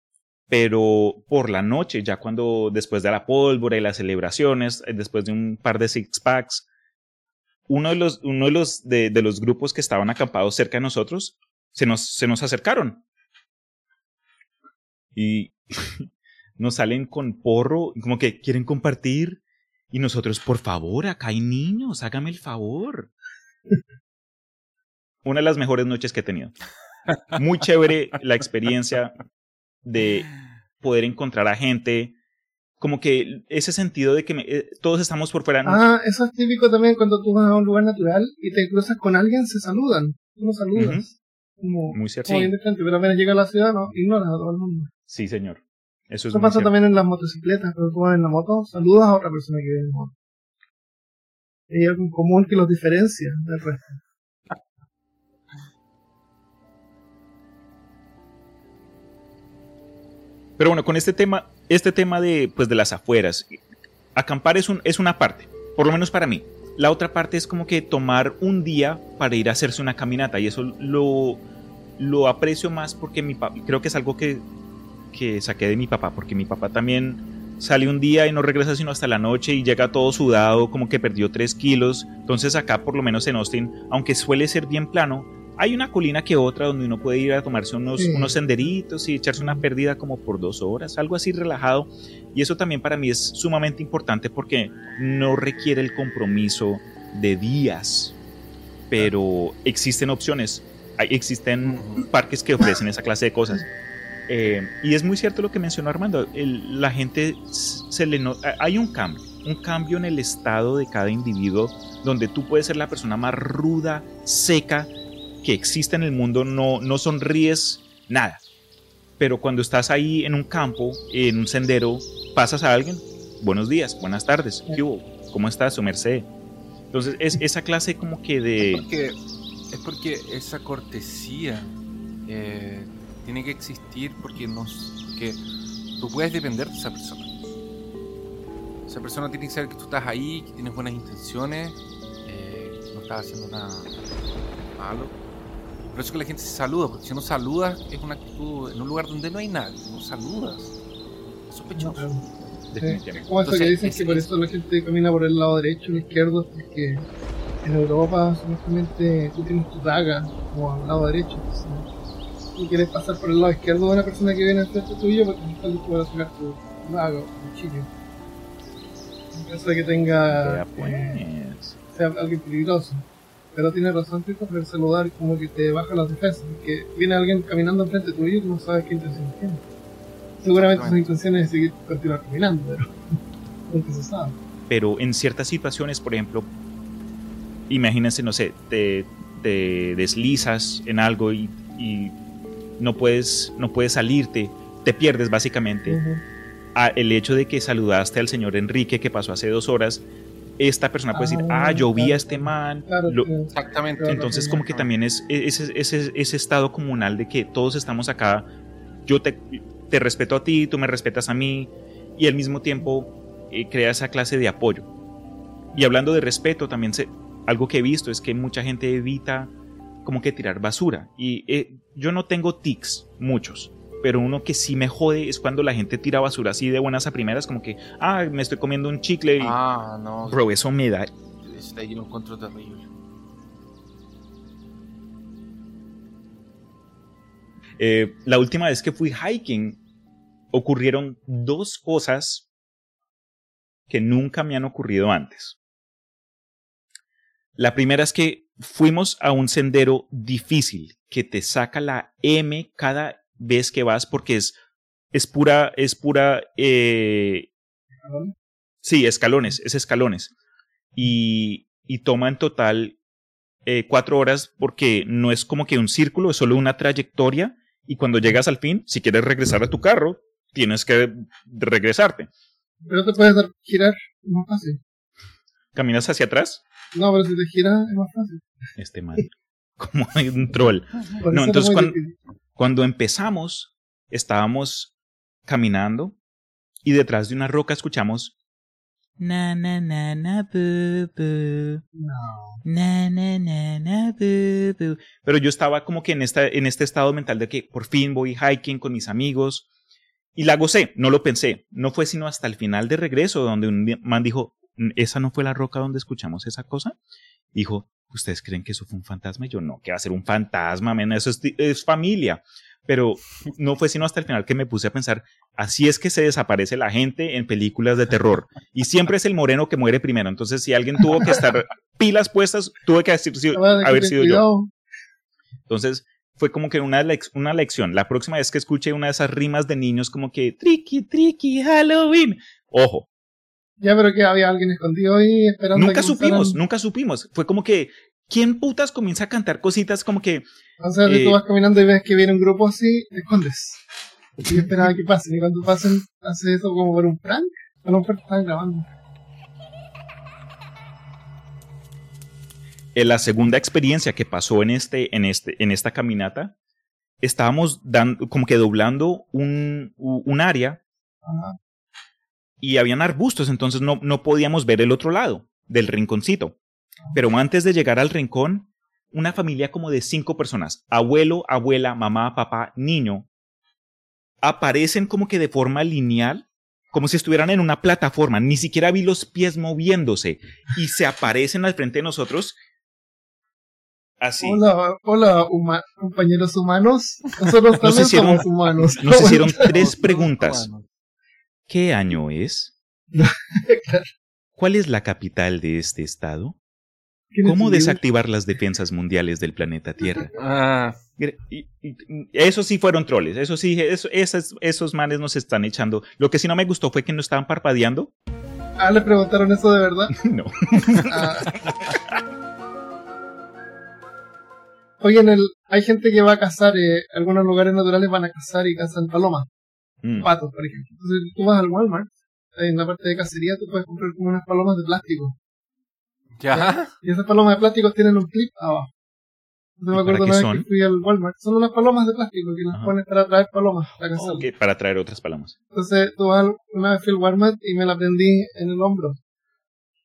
pero por la noche, ya cuando después de la pólvora y las celebraciones, eh, después de un par de six packs, uno de los, uno de los, de, de los grupos que estaban acampados cerca de nosotros se nos, se nos acercaron. Y nos salen con porro, como que quieren compartir. Y nosotros, por favor, acá hay niños, hágame el favor. Una de las mejores noches que he tenido. Muy chévere la experiencia de poder encontrar a gente, como que ese sentido de que me- eh, todos estamos por fuera. ¿no? Ah, eso es típico también cuando tú vas a un lugar natural y te cruzas con alguien, se saludan. Tú no saludas. Como, Muy cierto. como bien de frente, pero apenas llega a la ciudad, no, ignoras a todo el mundo. Sí, señor. Eso es Eso pasa cierto. también en las motocicletas, pero tú vas en la moto, saludas a otra persona que viene en moto. Hay algo en común que los diferencia del resto. Pero bueno, con este tema, este tema de, pues, de las afueras, acampar es, un, es una parte, por lo menos para mí. La otra parte es como que tomar un día para ir a hacerse una caminata y eso lo, lo aprecio más porque mi creo que es algo que, que saqué de mi papá, porque mi papá también sale un día y no regresa sino hasta la noche y llega todo sudado, como que perdió 3 kilos. Entonces acá, por lo menos en Austin, aunque suele ser bien plano, hay una colina que otra donde uno puede ir a tomarse unos, unos senderitos y echarse una pérdida como por dos horas, algo así relajado. Y eso también para mí es sumamente importante porque no requiere el compromiso de días, pero existen opciones, existen parques que ofrecen esa clase de cosas. Eh, y es muy cierto lo que mencionó Armando, la gente se le hay un cambio, un cambio en el estado de cada individuo donde tú puedes ser la persona más ruda, seca que existe en el mundo, no, no sonríes nada. Pero cuando estás ahí en un campo, en un sendero, pasas a alguien, buenos días, buenas tardes, ¿cómo estás, su merced? Entonces es esa clase como que de... Es porque, es porque esa cortesía eh, tiene que existir porque, nos, que tú puedes depender de esa persona. Esa persona tiene que saber que tú estás ahí, que tienes buenas intenciones, eh, no estás haciendo nada malo. Por eso que la gente se saluda, porque si no saludas es una actitud en un lugar donde no hay nadie, no saludas. Es sospechoso. Es como eso que dicen que por eso la gente camina por el lado derecho o el izquierdo, porque en Europa supuestamente tú tienes tu daga como al lado derecho. Entonces, y quieres pasar por el lado izquierdo de una persona que viene enfrente tuyo porque no estás listo a sacar tu lago o cuchillo. En caso de que tenga. Pues. Eh, sea alguien peligroso. Pero tiene razón, Tito, el saludar como que te baja las defensas. Porque viene alguien caminando enfrente tuyo y no sabes qué intención tiene. Seguramente su intención es seguir continuar caminando, pero. nunca se sabe. Pero en ciertas situaciones, por ejemplo, imagínense, no sé, te, te deslizas en algo y, y no puedes, no puedes salirte, te pierdes básicamente. el hecho de que saludaste al señor Enrique que pasó hace dos horas, esta persona puede decir, ah, yo vi a este man. Exactamente. Entonces como que también es ese, ese, estado comunal de que todos estamos acá, yo te, te, respeto a ti, tú me respetas a mí, y al mismo tiempo eh, crea esa clase de apoyo. Y hablando de respeto, también se, algo que he visto es que mucha gente evita como que tirar basura. Y eh, yo no tengo tics, muchos, pero uno que sí me jode es cuando la gente tira basura así de buenas a primeras, como que, ah, me estoy comiendo un chicle. Y, ah, no. Bro, eso me da. Terrible. Eh, la última vez que fui hiking, ocurrieron dos cosas que nunca me han ocurrido antes. La primera es que fuimos a un sendero difícil que te saca la M cada vez que vas porque es, es pura, es pura, eh, sí, escalones, es escalones. Y, y toma en total eh, cuatro horas porque no es como que un círculo, es solo una trayectoria y cuando llegas al fin, si quieres regresar a tu carro, tienes que regresarte. Pero te puedes dar, girar más fácil. ¿Caminas hacia atrás? No, pero si te giras es más fácil. Este man. Como un troll. No, entonces cuando, cuando, empezamos, estábamos caminando y detrás de una roca escuchamos. Na na na na bu, bu. No. Na na na na bu, bu. Pero yo estaba como que en, esta, en este estado mental de que por fin voy hiking con mis amigos y la gocé, no lo pensé. No fue sino hasta el final de regreso donde un man dijo, ¿esa no fue la roca donde escuchamos esa cosa? Dijo, ¿ustedes creen que eso fue un fantasma? Y yo, no, que va a ser un fantasma, eso es, familia. Pero no fue sino hasta el final que me puse a pensar, así es que se desaparece la gente en películas de terror. Y siempre es el moreno que muere primero. Entonces, si alguien tuvo que estar pilas puestas, tuve que haber sido yo. Entonces, fue como que una, una lección. La próxima vez que escuche una de esas rimas de niños como que, tricky, tricky, Halloween. Ojo, ya, pero que había alguien escondido ahí esperando. Nunca supimos, nunca supimos. Fue como que, ¿quién putas comienza a cantar cositas como que. O sea, si tú eh, vas caminando y ves que viene un grupo así, te escondes. Y esperaba que pasen. Y cuando pasen, hace eso como por un prank. A lo mejor están grabando. En la segunda experiencia que pasó en, este, en, este, en esta caminata, estábamos dando, como que doblando un, un área Ajá y habían arbustos, entonces no, no podíamos ver el otro lado del rinconcito. Pero antes de llegar al rincón, una familia como de cinco personas, abuelo, abuela, mamá, papá, niño, aparecen como que de forma lineal, como si estuvieran en una plataforma, ni siquiera vi los pies moviéndose y se aparecen al frente de nosotros. Así. Hola, hola huma- compañeros humanos. Nosotros también hicieron- somos humanos. Nos hicieron tres preguntas. humanos. ¿Qué año es? ¿Cuál es la capital de este estado? ¿Quién es ¿Cómo desactivar las defensas mundiales del planeta Tierra? Ah, Y- y- Esos sí fueron troles, eso sí, eso- esas- esos manes nos están echando. Lo que sí no me gustó fue que no estaban parpadeando. Ah, le preguntaron eso de verdad. No. Ah. Oye, en el, hay gente que va a cazar, eh, algunos lugares naturales van a cazar y cazan palomas, Mm. patos, por ejemplo. Entonces tú vas al Walmart, en la parte de cacería tú puedes comprar como unas palomas de plástico. ya. Y esas palomas de plástico tienen un clip abajo. No me ¿Y acuerdo vez que fui al Walmart. Son unas palomas de plástico que las Ajá. pones para traer palomas para. Ok, para traer otras palomas. Entonces tú vas una vez fui al Walmart y me la prendí en el hombro.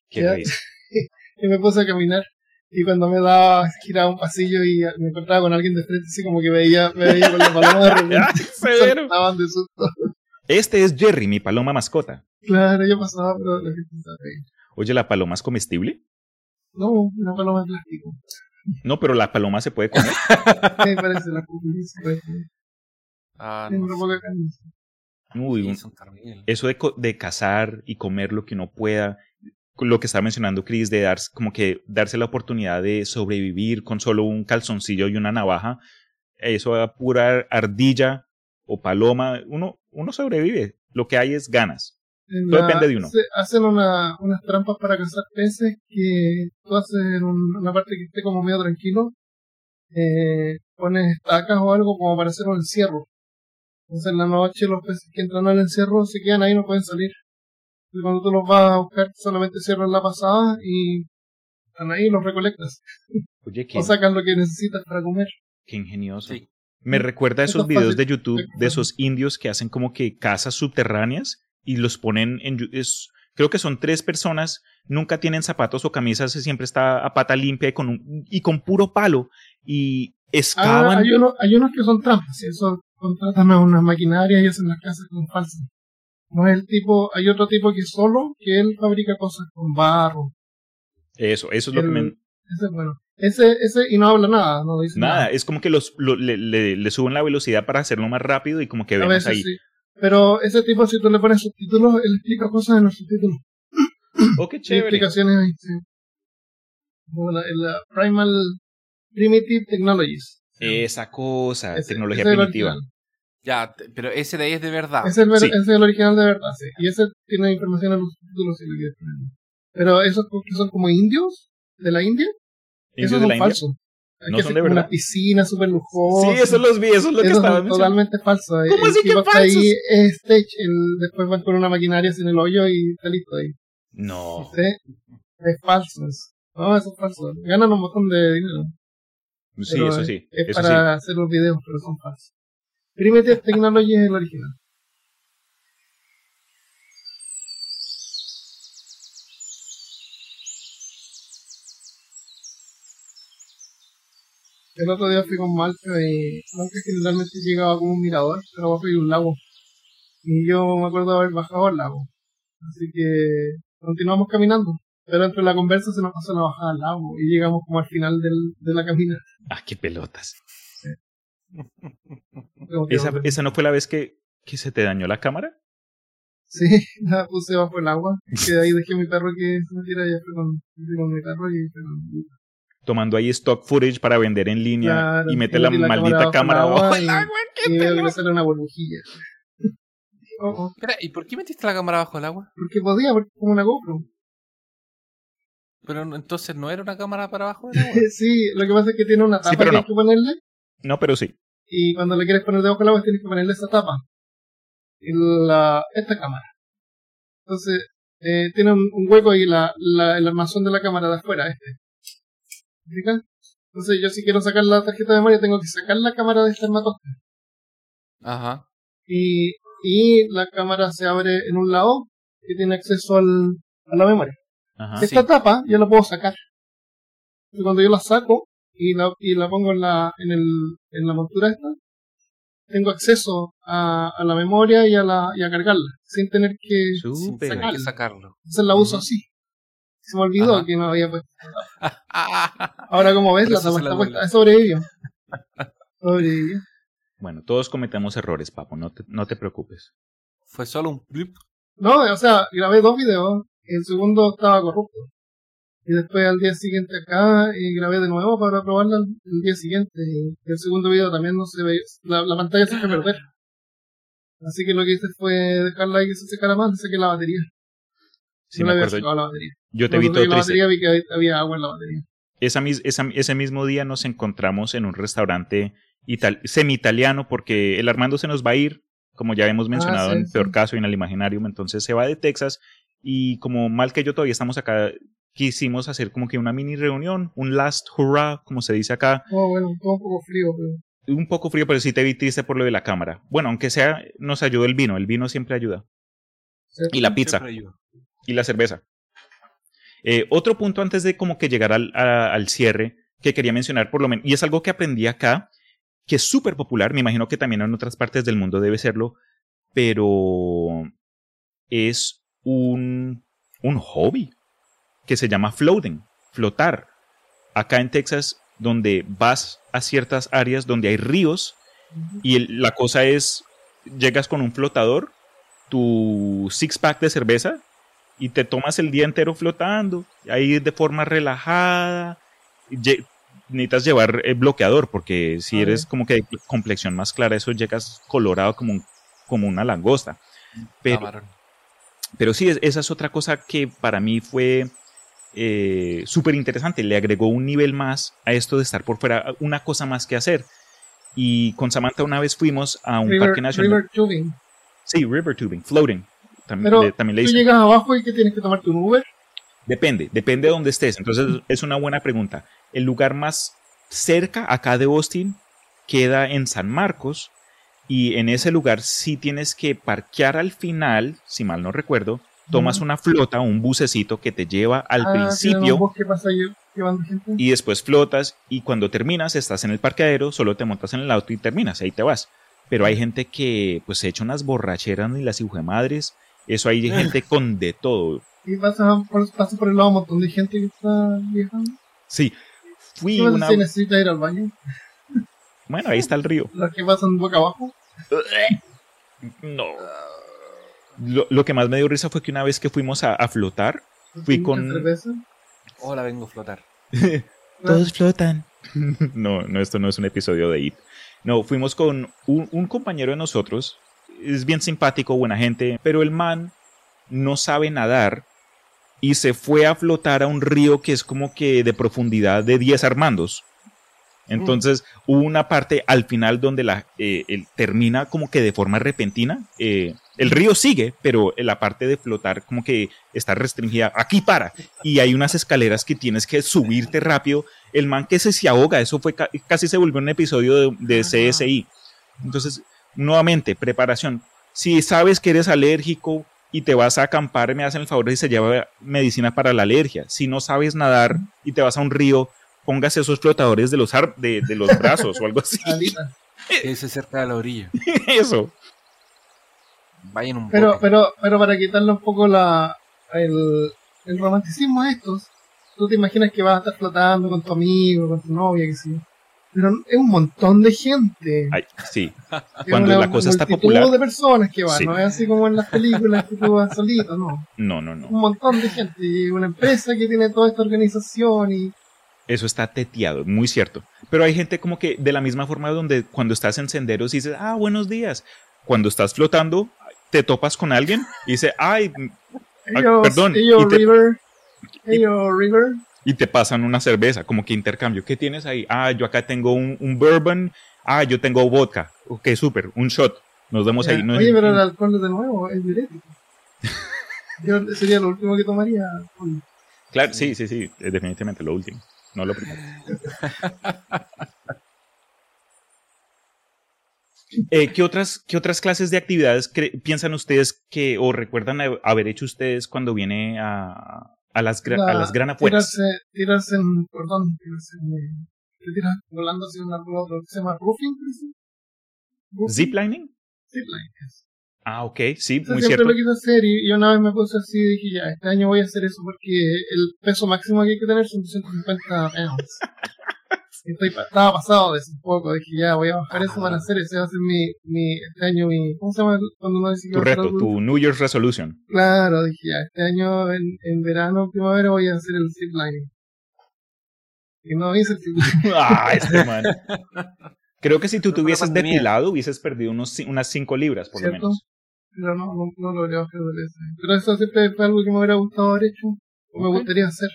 Qué y me puse a caminar. Y cuando me daba, giraba un pasillo y me encontraba con alguien de frente, así como que veía, me veía con la paloma de repente. Estaban de susto. Este es Jerry, mi paloma mascota. Claro, yo pasaba, pero la gente estaba ahí. Oye, ¿la paloma es comestible? No, una paloma de plástico. No, pero la paloma se puede comer. Me parece la pues. Ah, no. Uy, sí, eso de, co- de cazar y comer lo que uno pueda, lo que está mencionando Chris, de dar, como que darse la oportunidad de sobrevivir con solo un calzoncillo y una navaja, eso a pura ardilla o paloma, uno, uno sobrevive. Lo que hay es ganas. Todo depende de uno. se- hacen una, unas trampas para cazar peces que tú haces en un- una parte que esté como medio tranquilo. Eh, pones estacas o algo como para hacer un encierro. Entonces en la noche los peces que entran al encierro se quedan ahí y no pueden salir. Y cuando tú los vas a buscar solamente cierras la pasada y están ahí y los recolectas. Oye, qué, O sacan lo que necesitas para comer. qué ingenioso. Sí. Me recuerda a Eso esos es videos de YouTube de esos indios que hacen como que casas subterráneas y los ponen en... Es, creo que son tres personas, nunca tienen zapatos o camisas, siempre está a pata limpia y con, un- y con puro palo. Y Ah, excavan... hay, uno, hay unos que son trampas, y eso contratan a unas maquinarias y hacen las casas con falsas. No es el tipo, hay otro tipo que solo, que él fabrica cosas con barro. Eso, eso es lo que El- me... Ese es bueno. Ese, ese, y no habla nada, no dice Nada, nada. es como que los, lo- le, le- le suben la velocidad para hacerlo más rápido y como que vemos ahí. sí. Pero ese tipo, si tú le pones subtítulos, él explica cosas en los subtítulos. Oh, qué chévere. explicaciones ahí, sí. La, la Primal Primitive Technologies. Esa cosa, Ese- tecnología el primitiva. Ya, pero ese de ahí es de verdad. Ese es, el, ver- Sí. ese es el original de verdad, sí. Y ese tiene información en los poner. Pero esos que son como indios de la India, ¿Indios esos de son la India? falsos. Hay ¿No que son de verdad? una piscina súper lujosa. Sí, eso los vi, eso es lo que Esos estaba son mencionando. totalmente falsos. ¿Cómo el así que falsos? ahí es stage, el- después van con una maquinaria sin el hoyo y está listo ahí. No. Sí, es falso eso. No, eso es falso. Ganan un montón de dinero. Sí, pero eso es- sí. Es Eso para hacer los videos, pero son falsos. Primitive Technology es el original. El otro día fui con Malca y Malca generalmente llegaba como un mirador, pero abajo hay un lago. Y yo me acuerdo de haber bajado al lago. Así que continuamos caminando. Pero entre la conversa se nos pasó la bajada al lago y llegamos como al final del, de la caminata. Ah, qué pelotas. ¿Esa, esa no fue la vez que, que se te dañó la cámara? Sí, la puse bajo el agua. Que de ahí dejé mi perro que se metiera fui con, mi perro y con- Tomando ahí stock footage para vender en línea Claro, y mete y la maldita cámara bajo el agua agua. ¡Qué y me sale una burbujilla. Oh, oh, Espera, ¿y por qué metiste la cámara bajo el agua? porque podía, porque es como una GoPro. Pero entonces no era una cámara para abajo del agua. sí, lo que pasa es que tiene una tapa pero que no. hay que ponerle No, pero sí. y cuando le quieres poner debajo del agua tienes que ponerle esa tapa. Y la, esta cámara. Entonces, eh, tiene un, un hueco y la, la, el armazón de la cámara de afuera, este. Entonces yo si quiero sacar la tarjeta de memoria tengo que sacar la cámara de este armatoste. Ajá. Y, y la cámara se abre en un lado que tiene acceso al, a la memoria. Ajá. Esta sí. tapa yo la puedo sacar. Y cuando yo la saco y la, y la pongo en la, en, el, en la montura esta, tengo acceso a, a la memoria y a, la, y a cargarla, sin tener que... Tener que sacarlo. Entonces la uso así. Se me olvidó Ajá. que no había puesto. Ahora como ves, la tapa está puesta. Sobrevivió. Sobrevivió. Bueno, todos cometemos errores, papo, no te, no te preocupes. Fue solo un blip. No, o sea, grabé dos videos. y El segundo estaba corrupto. Y después al día siguiente acá grabé de nuevo para probarla el, día siguiente. Y el segundo video también no se ve, la, la pantalla se fue a perder. Así que lo que hice fue dejarla ahí que se secara más, saqué la batería. Sí, no me acuerdo. la batería. Yo te vi todo la batería vi que había- agua en la batería. Esa mis- esa- ese mismo día nos encontramos en un restaurante ital- semi-italiano porque el Armando se nos va a ir, como ya hemos mencionado Ah, sí, en sí. Peor Caso y en el Imaginarium, entonces se va de Texas y como mal que yo todavía estamos acá, quisimos hacer como que una mini reunión, un last hurrah, como se dice acá, Oh, bueno, un poco frío, pero... un poco frío, pero sí te vi triste por lo de la cámara. Bueno, aunque sea, nos ayudó el vino, el vino siempre ayuda. Y la pizza. Y la cerveza. Eh, otro punto antes de como que llegar al, a- al cierre que quería mencionar por lo menos, y es algo que aprendí acá, que es súper popular, me imagino que también en otras partes del mundo debe serlo, pero es un, un hobby que se llama floating, flotar. Acá en Texas, donde vas a ciertas áreas donde hay ríos y el- la cosa es, llegas con un flotador, tu six pack de cerveza y te tomas el día entero flotando, ahí de forma relajada. Necesitas llevar eh, bloqueador porque si Ah, eres como que de complexión más clara, eso llegas colorado como, un- como una langosta. Pero, Camarón. pero sí, es- esa es otra cosa que para mí fue eh, súper interesante. Le agregó un nivel más a esto de estar por fuera, una cosa más que hacer. Y con Samantha una vez fuimos a un River, parque nacional. river tubing. Sí, river tubing, floating. También, Pero le, también le tú llegas abajo y que tienes que tomarte un Uber. Depende, depende de dónde estés. Entonces es una buena pregunta. El lugar más cerca acá de Austin queda en San Marcos y en ese lugar sí tienes que parquear al final, si mal no recuerdo, tomas una flota, un bucecito que te lleva al Ah, principio pasa llevando gente. y después flotas y cuando terminas estás en el parqueadero, solo te montas en el auto y terminas, ahí te vas. Pero hay gente que pues se echa unas borracheras y las madres. Eso hay gente con de todo. Y pasa por, pasa por el lado un montón de gente que está viajando. Sí, fui ¿Qué pasa una... si necesita ir al baño? Bueno, ahí está el río. Los que pasan boca abajo. No. Lo, lo que más me dio risa fue que una vez que fuimos a, a flotar, Fui con- cerveza. Hola, vengo a flotar. todos flotan. no, no, esto no es un episodio de IT. No, fuimos con un, un compañero de nosotros. Es bien simpático, buena gente, pero el man no sabe nadar y se fue a flotar a un río que es como que de profundidad de 10 armandos. Entonces hubo una parte al final donde la, eh, el- termina como que de forma repentina. eh, el río sigue, pero la parte de flotar como que está restringida. Aquí para. Y hay unas escaleras que tienes que subirte rápido. El man que se, se ahoga, eso fue ca- casi se volvió un episodio de, de CSI. Entonces, nuevamente, preparación. Si sabes que eres alérgico y te vas a acampar, me hacen el favor y se lleva medicina para la alergia. Si no sabes nadar y te vas a un río, póngase esos flotadores de los, ar- de, de los brazos o algo así. Quédese cerca de la orilla. Eso. Vayan un Pero, bote. pero, pero para quitarle un poco la, el, el romanticismo a estos, tú te imaginas que vas a estar flotando con tu amigo, con tu novia, que sí. Pero es un montón de gente. Ay, sí. Cuando una la cosa está multitud popular. de personas que van, Sí. no es así como en las películas que tú vas solito, no. No, no, Un no. montón de gente y una empresa que tiene toda esta organización y Eso está teteado, muy cierto. Pero hay gente como que de la misma forma donde cuando estás en senderos dices, ah, buenos días. Cuando estás flotando, te topas con alguien y dice, ay, ellos, perdón, ellos y te- River, ellos River, y te pasan una cerveza, como que intercambio. ¿Qué tienes ahí? Ah, yo acá tengo un, un bourbon. Ah, yo tengo vodka. Ok, súper, un shot. Nos vemos Ya. ahí. No, Oye, pero el alcohol de nuevo es diurético. Yo sería lo último que tomaría. Claro, sí, sí, sí, definitivamente lo último. No lo primero. Eh, ¿qué, otras, ¿Qué otras clases de actividades piensan ustedes que o recuerdan ha- haber hecho ustedes cuando viene a, a las, gra- a La- las gran afueras? Tirarse, tirarse en, perdón, tirarse en, te tiras volando hacia un árbol otro, que se llama roofing. Roofing, ¿Ziplining? Zipline, es. Ah, ok, sí, muy siempre cierto. lo quise hacer y, y una vez me puse así y dije, ya, este año voy a hacer eso porque el peso máximo que hay que tener son 250 pounds. Estoy, pa- estaba pasado de eso un poco, dije, ya, voy a bajar eso para hacer ese, va a ser mi, mi, este año mi, ¿cómo se llama cuando dice que Tu reto, tu New Year's Resolution. Claro, dije, ya, este año en, en verano, primavera voy a hacer el ziplining. Y no hice el ziplining. ah, este man. Creo que si tú No te hubieses depilado, hubieses perdido unos, unas 5 libras, por lo menos. Pero no, no, no logré bajar de ese. Pero eso siempre fue algo que me hubiera gustado haber hecho, o me gustaría hacer.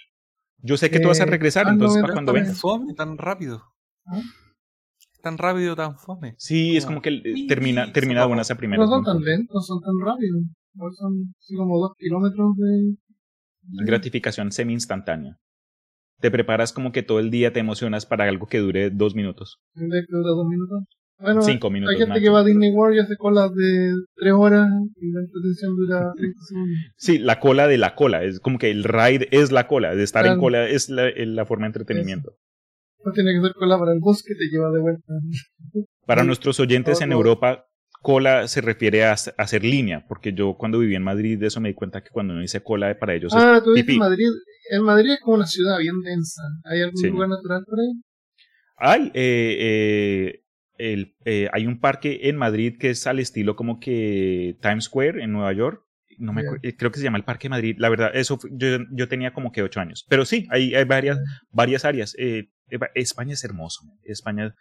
Yo sé que tú vas a Eh, regresar, ah, entonces, para cuando vengas. Fome, tan rápido. ¿Ah? Tan rápido, tan fome. Sí, es como que eh, termina, termina de buenas a primeras. No son tan lentos, no son tan rápidos. Son como dos kilómetros de... de- Gratificación semi-instantánea. Te preparas como que todo el día te emocionas para algo que dure dos minutos. de que dura dos minutos. Bueno, Cinco minutos hay gente que va a Disney World y hace colas de tres horas y la entretención dura 30 segundos. Sí, la cola de la cola. Es como que el ride es la cola. De estar en cola es la, la forma de entretenimiento. No tiene que ser cola para el bus que te lleva de vuelta. Para Sí. nuestros oyentes en. Europa, cola se refiere a hac- a hacer línea, porque yo cuando viví en Madrid de eso me di cuenta que cuando uno dice cola para ellos Ah, tú dices pipí. Madrid. En Madrid es como una ciudad bien densa. ¿Hay algún Sí. lugar natural por ahí? es... Hay, eh, eh, el, eh, hay un parque en Madrid que es al estilo como que Times Square en Nueva York. No me acuerdo, eh, creo que se llama el Parque Madrid. La verdad, eso fue- yo, yo tenía como que ocho años. Pero sí, hay, hay varias, varias áreas. Eh, España es hermoso. man. España,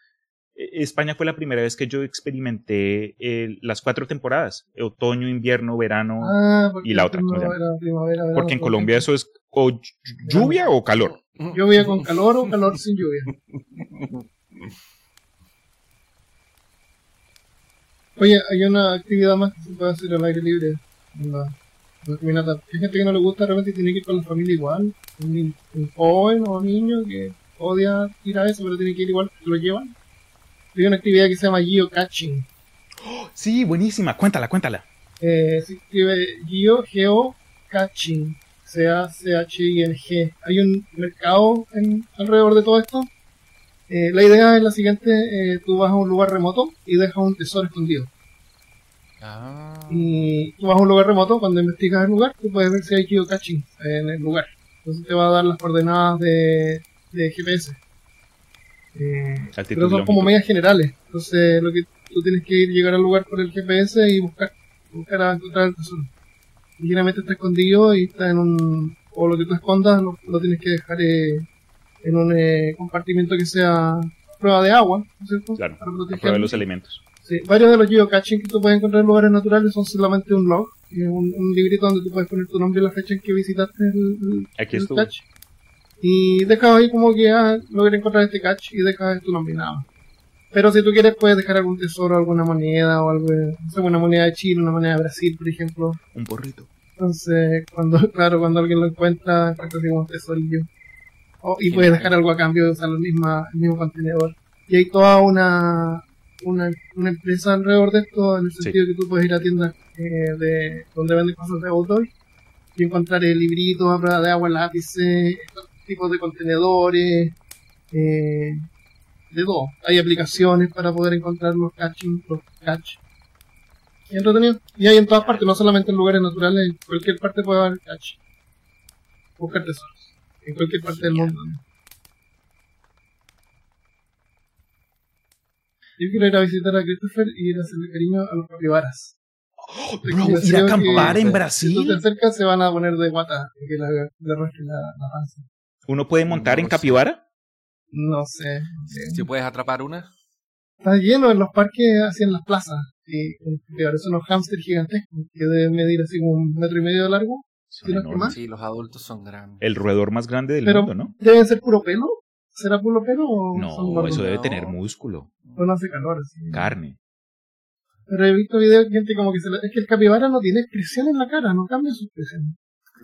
España fue la primera vez que yo experimenté eh, las cuatro temporadas: otoño, invierno, verano. Ah, Y la otra, primavera, primavera, verano, porque en Colombia eso es o lluvia o calor. Lluvia con calor o calor sin lluvia. Oye, hay una actividad más que se puede hacer al aire libre en la, en la caminata. Hay gente que no le gusta, de repente tiene que ir con la familia igual. Un, un joven o niño que odia ir a eso, pero tiene que ir igual, lo llevan. Hay una actividad que se llama geocaching. Sí, buenísima. Cuéntala, cuéntala. Eh, se escribe Geo, Geo Catching, C-A-C-H-I-N-G. Hay un mercado en, alrededor de todo esto. Eh, la idea es la siguiente, eh, tú vas a un lugar remoto y dejas un tesoro escondido. Ah. Y tú vas a un lugar remoto, cuando investigas el lugar, tú puedes ver si hay geocaching en el lugar. Entonces te va a dar las coordenadas de, de GPS. Eh, pero son como medias generales. Entonces lo que tú tienes que ir llegar al lugar por el GPS y buscar, buscar a encontrar el tesoro. Y generalmente está escondido y está en un... o lo que tú escondas lo, lo tienes que dejar eh, en un eh, compartimento que sea prueba de agua, ¿no es cierto? Claro, Para a protegerlo. prueba de los elementos. Sí, varios de los geocaching que tú puedes encontrar en lugares naturales son solamente un log, eh, un, un librito donde tú puedes poner tu nombre y la fecha en que visitaste el, Aquí el catch. Y dejas ahí como que ah, logré encontrar este catch y dejas tu nombre nada más. Pero si tú quieres puedes dejar algún tesoro, alguna moneda o algo, no sé, una moneda de Chile, una moneda de Brasil, por ejemplo. Un porrito. Entonces, cuando, claro, cuando alguien lo encuentra, encuentra así como un tesorillo. O- y puedes dejar algo a cambio de usar el mismo, el mismo contenedor. Y hay toda una, una, una empresa alrededor de esto, en el Sí. sentido que tú puedes ir a tiendas eh, de, donde venden cosas de outdoor y encontrar eh, libritos a prueba de agua, lápices, estos tipos de contenedores, eh, de todo. Hay aplicaciones para poder encontrar los catching, los catch. Y entretenido. Y hay en todas partes, no solamente en lugares naturales, en cualquier parte puede haber catch. Buscar tesoros. En cualquier parte del mundo. Yo quiero ir a visitar a Christopher y ir a hacerle cariño a los capibaras. Bro, Yo ir a creo que acampar en Si tú Brasil. te acercas se van a poner de guata y que la, le arrastre la, la panza. ¿Uno puede montar en No sé. capibara? No sé. Si puedes atrapar una. Está lleno en los parques, así en las plazas. Y son unos hámsters gigantescos que deben medir así como un metro y medio de largo. Son ¿Tienes que enormes. más? Sí, los adultos son grandes. El roedor más grande del Pero- mundo, ¿no? ¿Deben ser puro pelo? ¿Será puro pelo o No, eso debe tener músculo, O no hace calor, carne. Pero he visto videos de gente como que se le... Es que el capibara no tiene expresión en la cara, no cambia su expresión.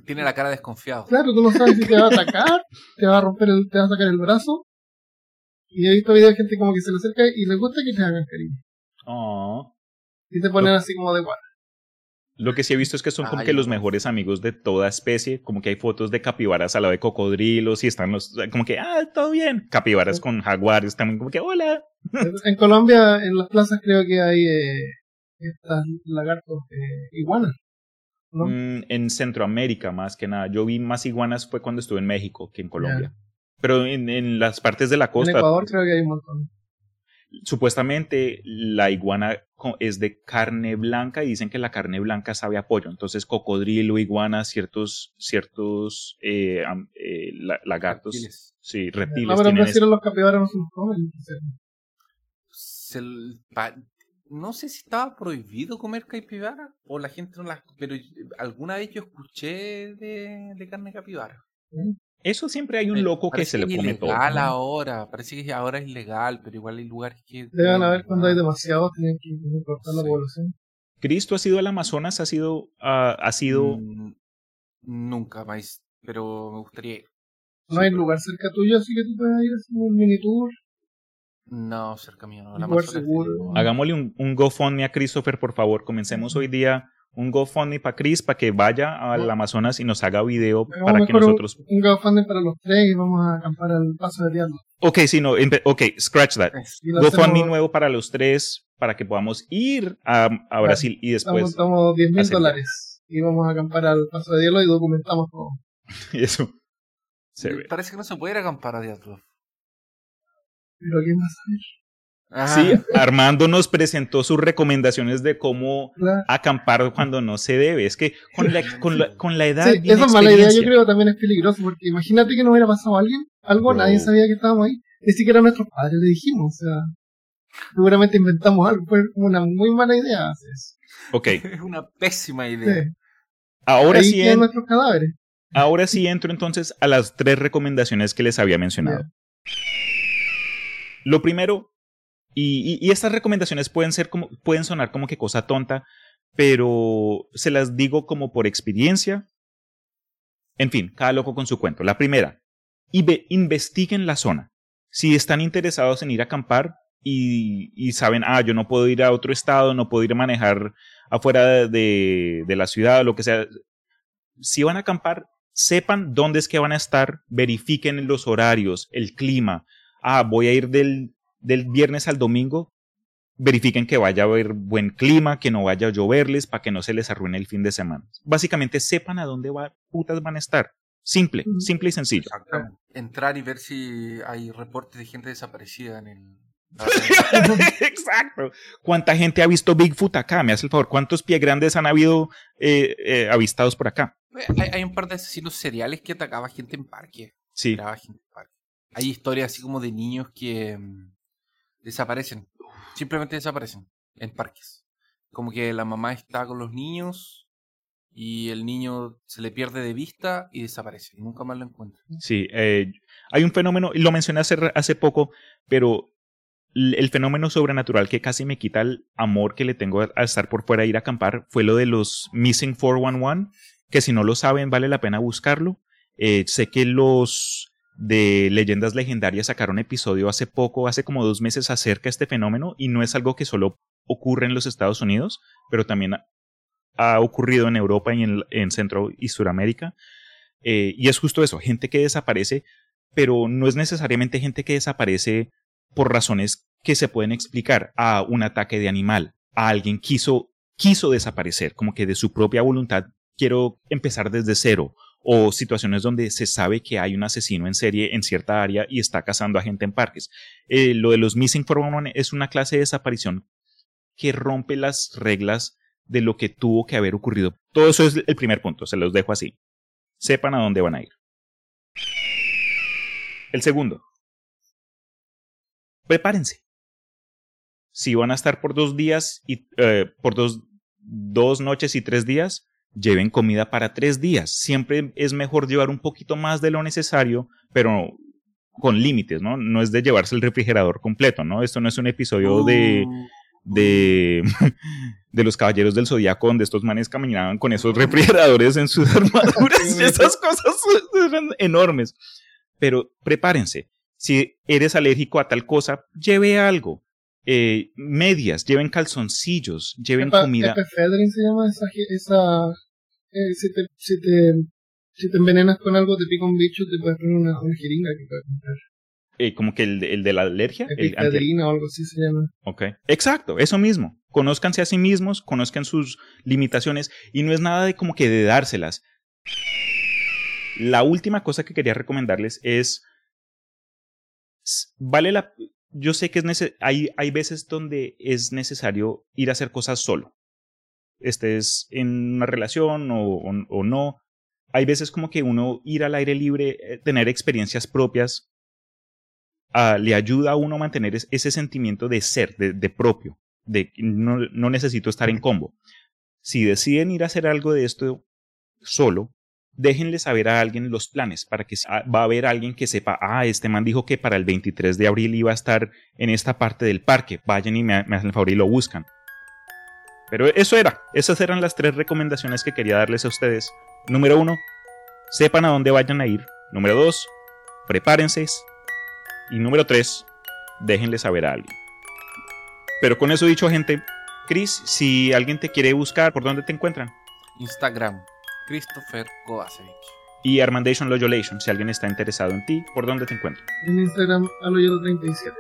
Tiene la cara desconfiado. Claro, tú no sabes si te va a atacar, te va a romper el, te va a sacar el brazo. Y he visto videos de gente como que se le acerca y le gusta que te hagan cariño. Oh. Y te ponen así como de guarda. Lo que sí he visto es que son como Ay, que los mejores amigos de toda especie, como que hay fotos de capibaras al lado de cocodrilos y están los, como que, ah, todo bien. Capibaras Sí. con jaguares, también como que, hola. En Colombia, en las plazas creo que hay eh, estas lagartos eh, iguanas. ¿no? Mm, en Centroamérica más que nada. Yo vi más iguanas fue cuando estuve en México que en Colombia. Pero en, en las partes de la en costa, Ecuador creo que hay un montón. Supuestamente la iguana es de carne blanca y dicen que la carne blanca sabe a pollo. Entonces, cocodrilo, iguana, ciertos, ciertos eh, eh, la- lagartos, Reptiles. sí, reptiles. No, pero en los capibaras no se los comen. entonces, Se l- pa- no sé si estaba prohibido comer capibara o la gente no las... Pero alguna vez yo escuché de, de carne capibara. Eso siempre hay un loco que se le es come todo. ilegal ¿no? ahora, parece que ahora es ilegal, pero igual hay lugares que... Deben haber cuando hay demasiados, tienen que cortar la Sí. población. Cristo ha sido al Amazonas, ha sido, ah, ha sido, Mm, Nunca más, pero me gustaría ir. No hay lugar cerca tuyo, así que tú puedes ir a hacer un mini tour. No, cerca mío, no. Un La lugar Amazonas seguro. hagámosle un, un GoFundMe a Christopher, por favor. Comencemos hoy día un GoFundMe para Chris, para que vaya al Ah. Amazonas y nos haga video para que mejor un- nosotros... Un GoFundMe para los tres y vamos a acampar al paso de diablo. Ok, sí, no, ok, scratch that. es- Y lo GoFundMe nuevo para los tres, para que podamos ir a, a Brasil y después... estamos 10 mil dólares. Y vamos a acampar al paso de hielo y documentamos todo. Eso. Se ve. Parece que no se puede ir a acampar a Diablo. Pero ¿quién va a saber? Ah, Sí, Armando nos presentó sus recomendaciones de cómo acampar cuando no se debe. Es que con la, con la, con la edad. Sí, esa es mala idea, yo creo también es peligroso, porque imagínate que no hubiera pasado a alguien, algo, Bro. nadie sabía que estábamos ahí, ni siquiera a nuestros padres le dijimos, o sea, seguramente inventamos algo, fue una muy mala idea. Ok, es una pésima idea. Sí. ahora ahí sí, en- nuestros cadáveres. ahora sí entro entonces a las tres recomendaciones que les había mencionado. Lo primero, y, estas recomendaciones pueden ser como, pueden sonar como que cosa tonta, pero se las digo como por experiencia. En fin, cada loco con su cuento. La primera, inve- investiguen la zona. Si están interesados en ir a acampar y, y saben, ah, yo no puedo ir a otro estado, no puedo ir a manejar afuera de, de- de la ciudad o lo que sea. Si van a acampar, sepan dónde es que van a estar, verifiquen los horarios, el clima. Ah, voy a ir del, del viernes al domingo. Verifiquen que vaya a haber buen clima, que no vaya a lloverles, para que no se les arruine el fin de semana. Básicamente, sepan a dónde va, putas van a estar. Simple, simple y sencillo. Exactamente. Entrar y ver si hay reportes de gente desaparecida en el. Exacto. ¿Cuánta gente ha visto Bigfoot acá? Me hace el favor. ¿Cuántos pie grandes han habido eh, eh, avistados por acá? hay, hay un par de asesinos seriales que atacaba gente en parque. Sí. Atacaba gente en parque. Hay historias así como de niños que mm, desaparecen. Simplemente desaparecen en parques. Como que la mamá está con los niños y el niño se le pierde de vista y desaparece. Y nunca más lo encuentra. Sí, eh, hay un fenómeno, y lo mencioné hace, hace poco, pero el fenómeno sobrenatural que casi me quita el amor que le tengo a, a estar por fuera a ir a acampar fue lo de los Missing 411, que si no lo saben vale la pena buscarlo. Eh, sé que los de Leyendas Legendarias sacaron episodio hace poco, hace como dos meses acerca de este fenómeno, y no es algo que solo ocurre en los Estados Unidos, pero también ha, ocurrido en Europa y en, en Centro y Suramérica. Eh, y es justo eso, gente que desaparece, pero no es necesariamente gente que desaparece por razones que se pueden explicar a un ataque de animal, a alguien quiso quiso desaparecer, como que de su propia voluntad quiero empezar desde cero, o situaciones donde se sabe que hay un asesino en serie en cierta área y está cazando a gente en parques. Eh, lo de los missing 411 es una clase de desaparición que rompe las reglas de lo que tuvo que haber ocurrido. Todo eso es el primer punto, se los dejo así. Sepan a dónde van a ir. El segundo. Prepárense. Si van a estar por dos días y eh, por dos, dos noches y tres días, lleven comida para tres días. Siempre es mejor llevar un poquito más de lo necesario, pero con límites, ¿no? No es de llevarse el refrigerador completo, ¿no? Esto no es un episodio de, de, de los caballeros del zodiaco donde estos manes caminaban con esos refrigeradores en sus armaduras y esas cosas eran enormes. Pero prepárense. Si eres alérgico a tal cosa, lleve algo. Eh, medias, lleven calzoncillos, lleven Epa- comida. epefedrin se llama esa, eh, si, te, si, te, si te envenenas con algo, te pica un bicho, te puedes poner una, una jeringa que puedes comprar. eh, como que el, de- el de la alergia. Epifedrina o algo así se llama. Ok. Exacto, eso mismo. Conózcanse a sí mismos, conozcan sus limitaciones y no es nada de como que de dárselas. La última cosa que quería recomendarles es vale la yo sé que es hay hay veces donde es necesario ir a hacer cosas solo. Estés en una relación o, o- o no. Hay veces como que uno ir al aire libre, eh, tener experiencias propias, ah, le ayuda a uno a mantener es- ese sentimiento de ser, de, de propio, de que no, no necesito estar en combo. Si deciden ir a hacer algo de esto solo, déjenle saber a alguien los planes para que ah, va a haber alguien que sepa, ah, este man dijo que para el 23 de abril iba a estar en esta parte del parque, vayan y me, hacen el favor y lo buscan. Pero eso era, esas eran las tres recomendaciones que quería darles a ustedes. Número uno, sepan a dónde vayan a ir. Número dos, prepárense. Y número tres, déjenle saber a alguien. Pero con eso dicho, gente, Chris, si alguien te quiere buscar, ¿por dónde te encuentran? Instagram, Christopher Kovacevic. Y Armandation Loyolation, si alguien está interesado en ti, ¿por dónde te encuentran? En Instagram, aloyero37.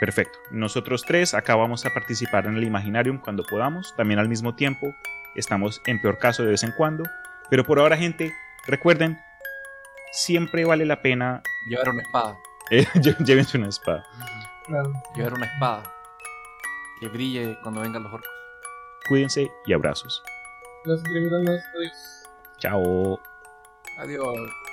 Perfecto. Nosotros tres acá vamos a participar en el Imaginarium cuando podamos, también al mismo tiempo. Estamos en peor caso de vez en cuando. Pero por ahora, gente, recuerden, siempre vale la pena Llevar una espada. eh, llévense una espada. Claro. Llevar una espada. Que brille cuando vengan los orcos. Cuídense y abrazos. Gracias. Adiós. Chao. Adiós.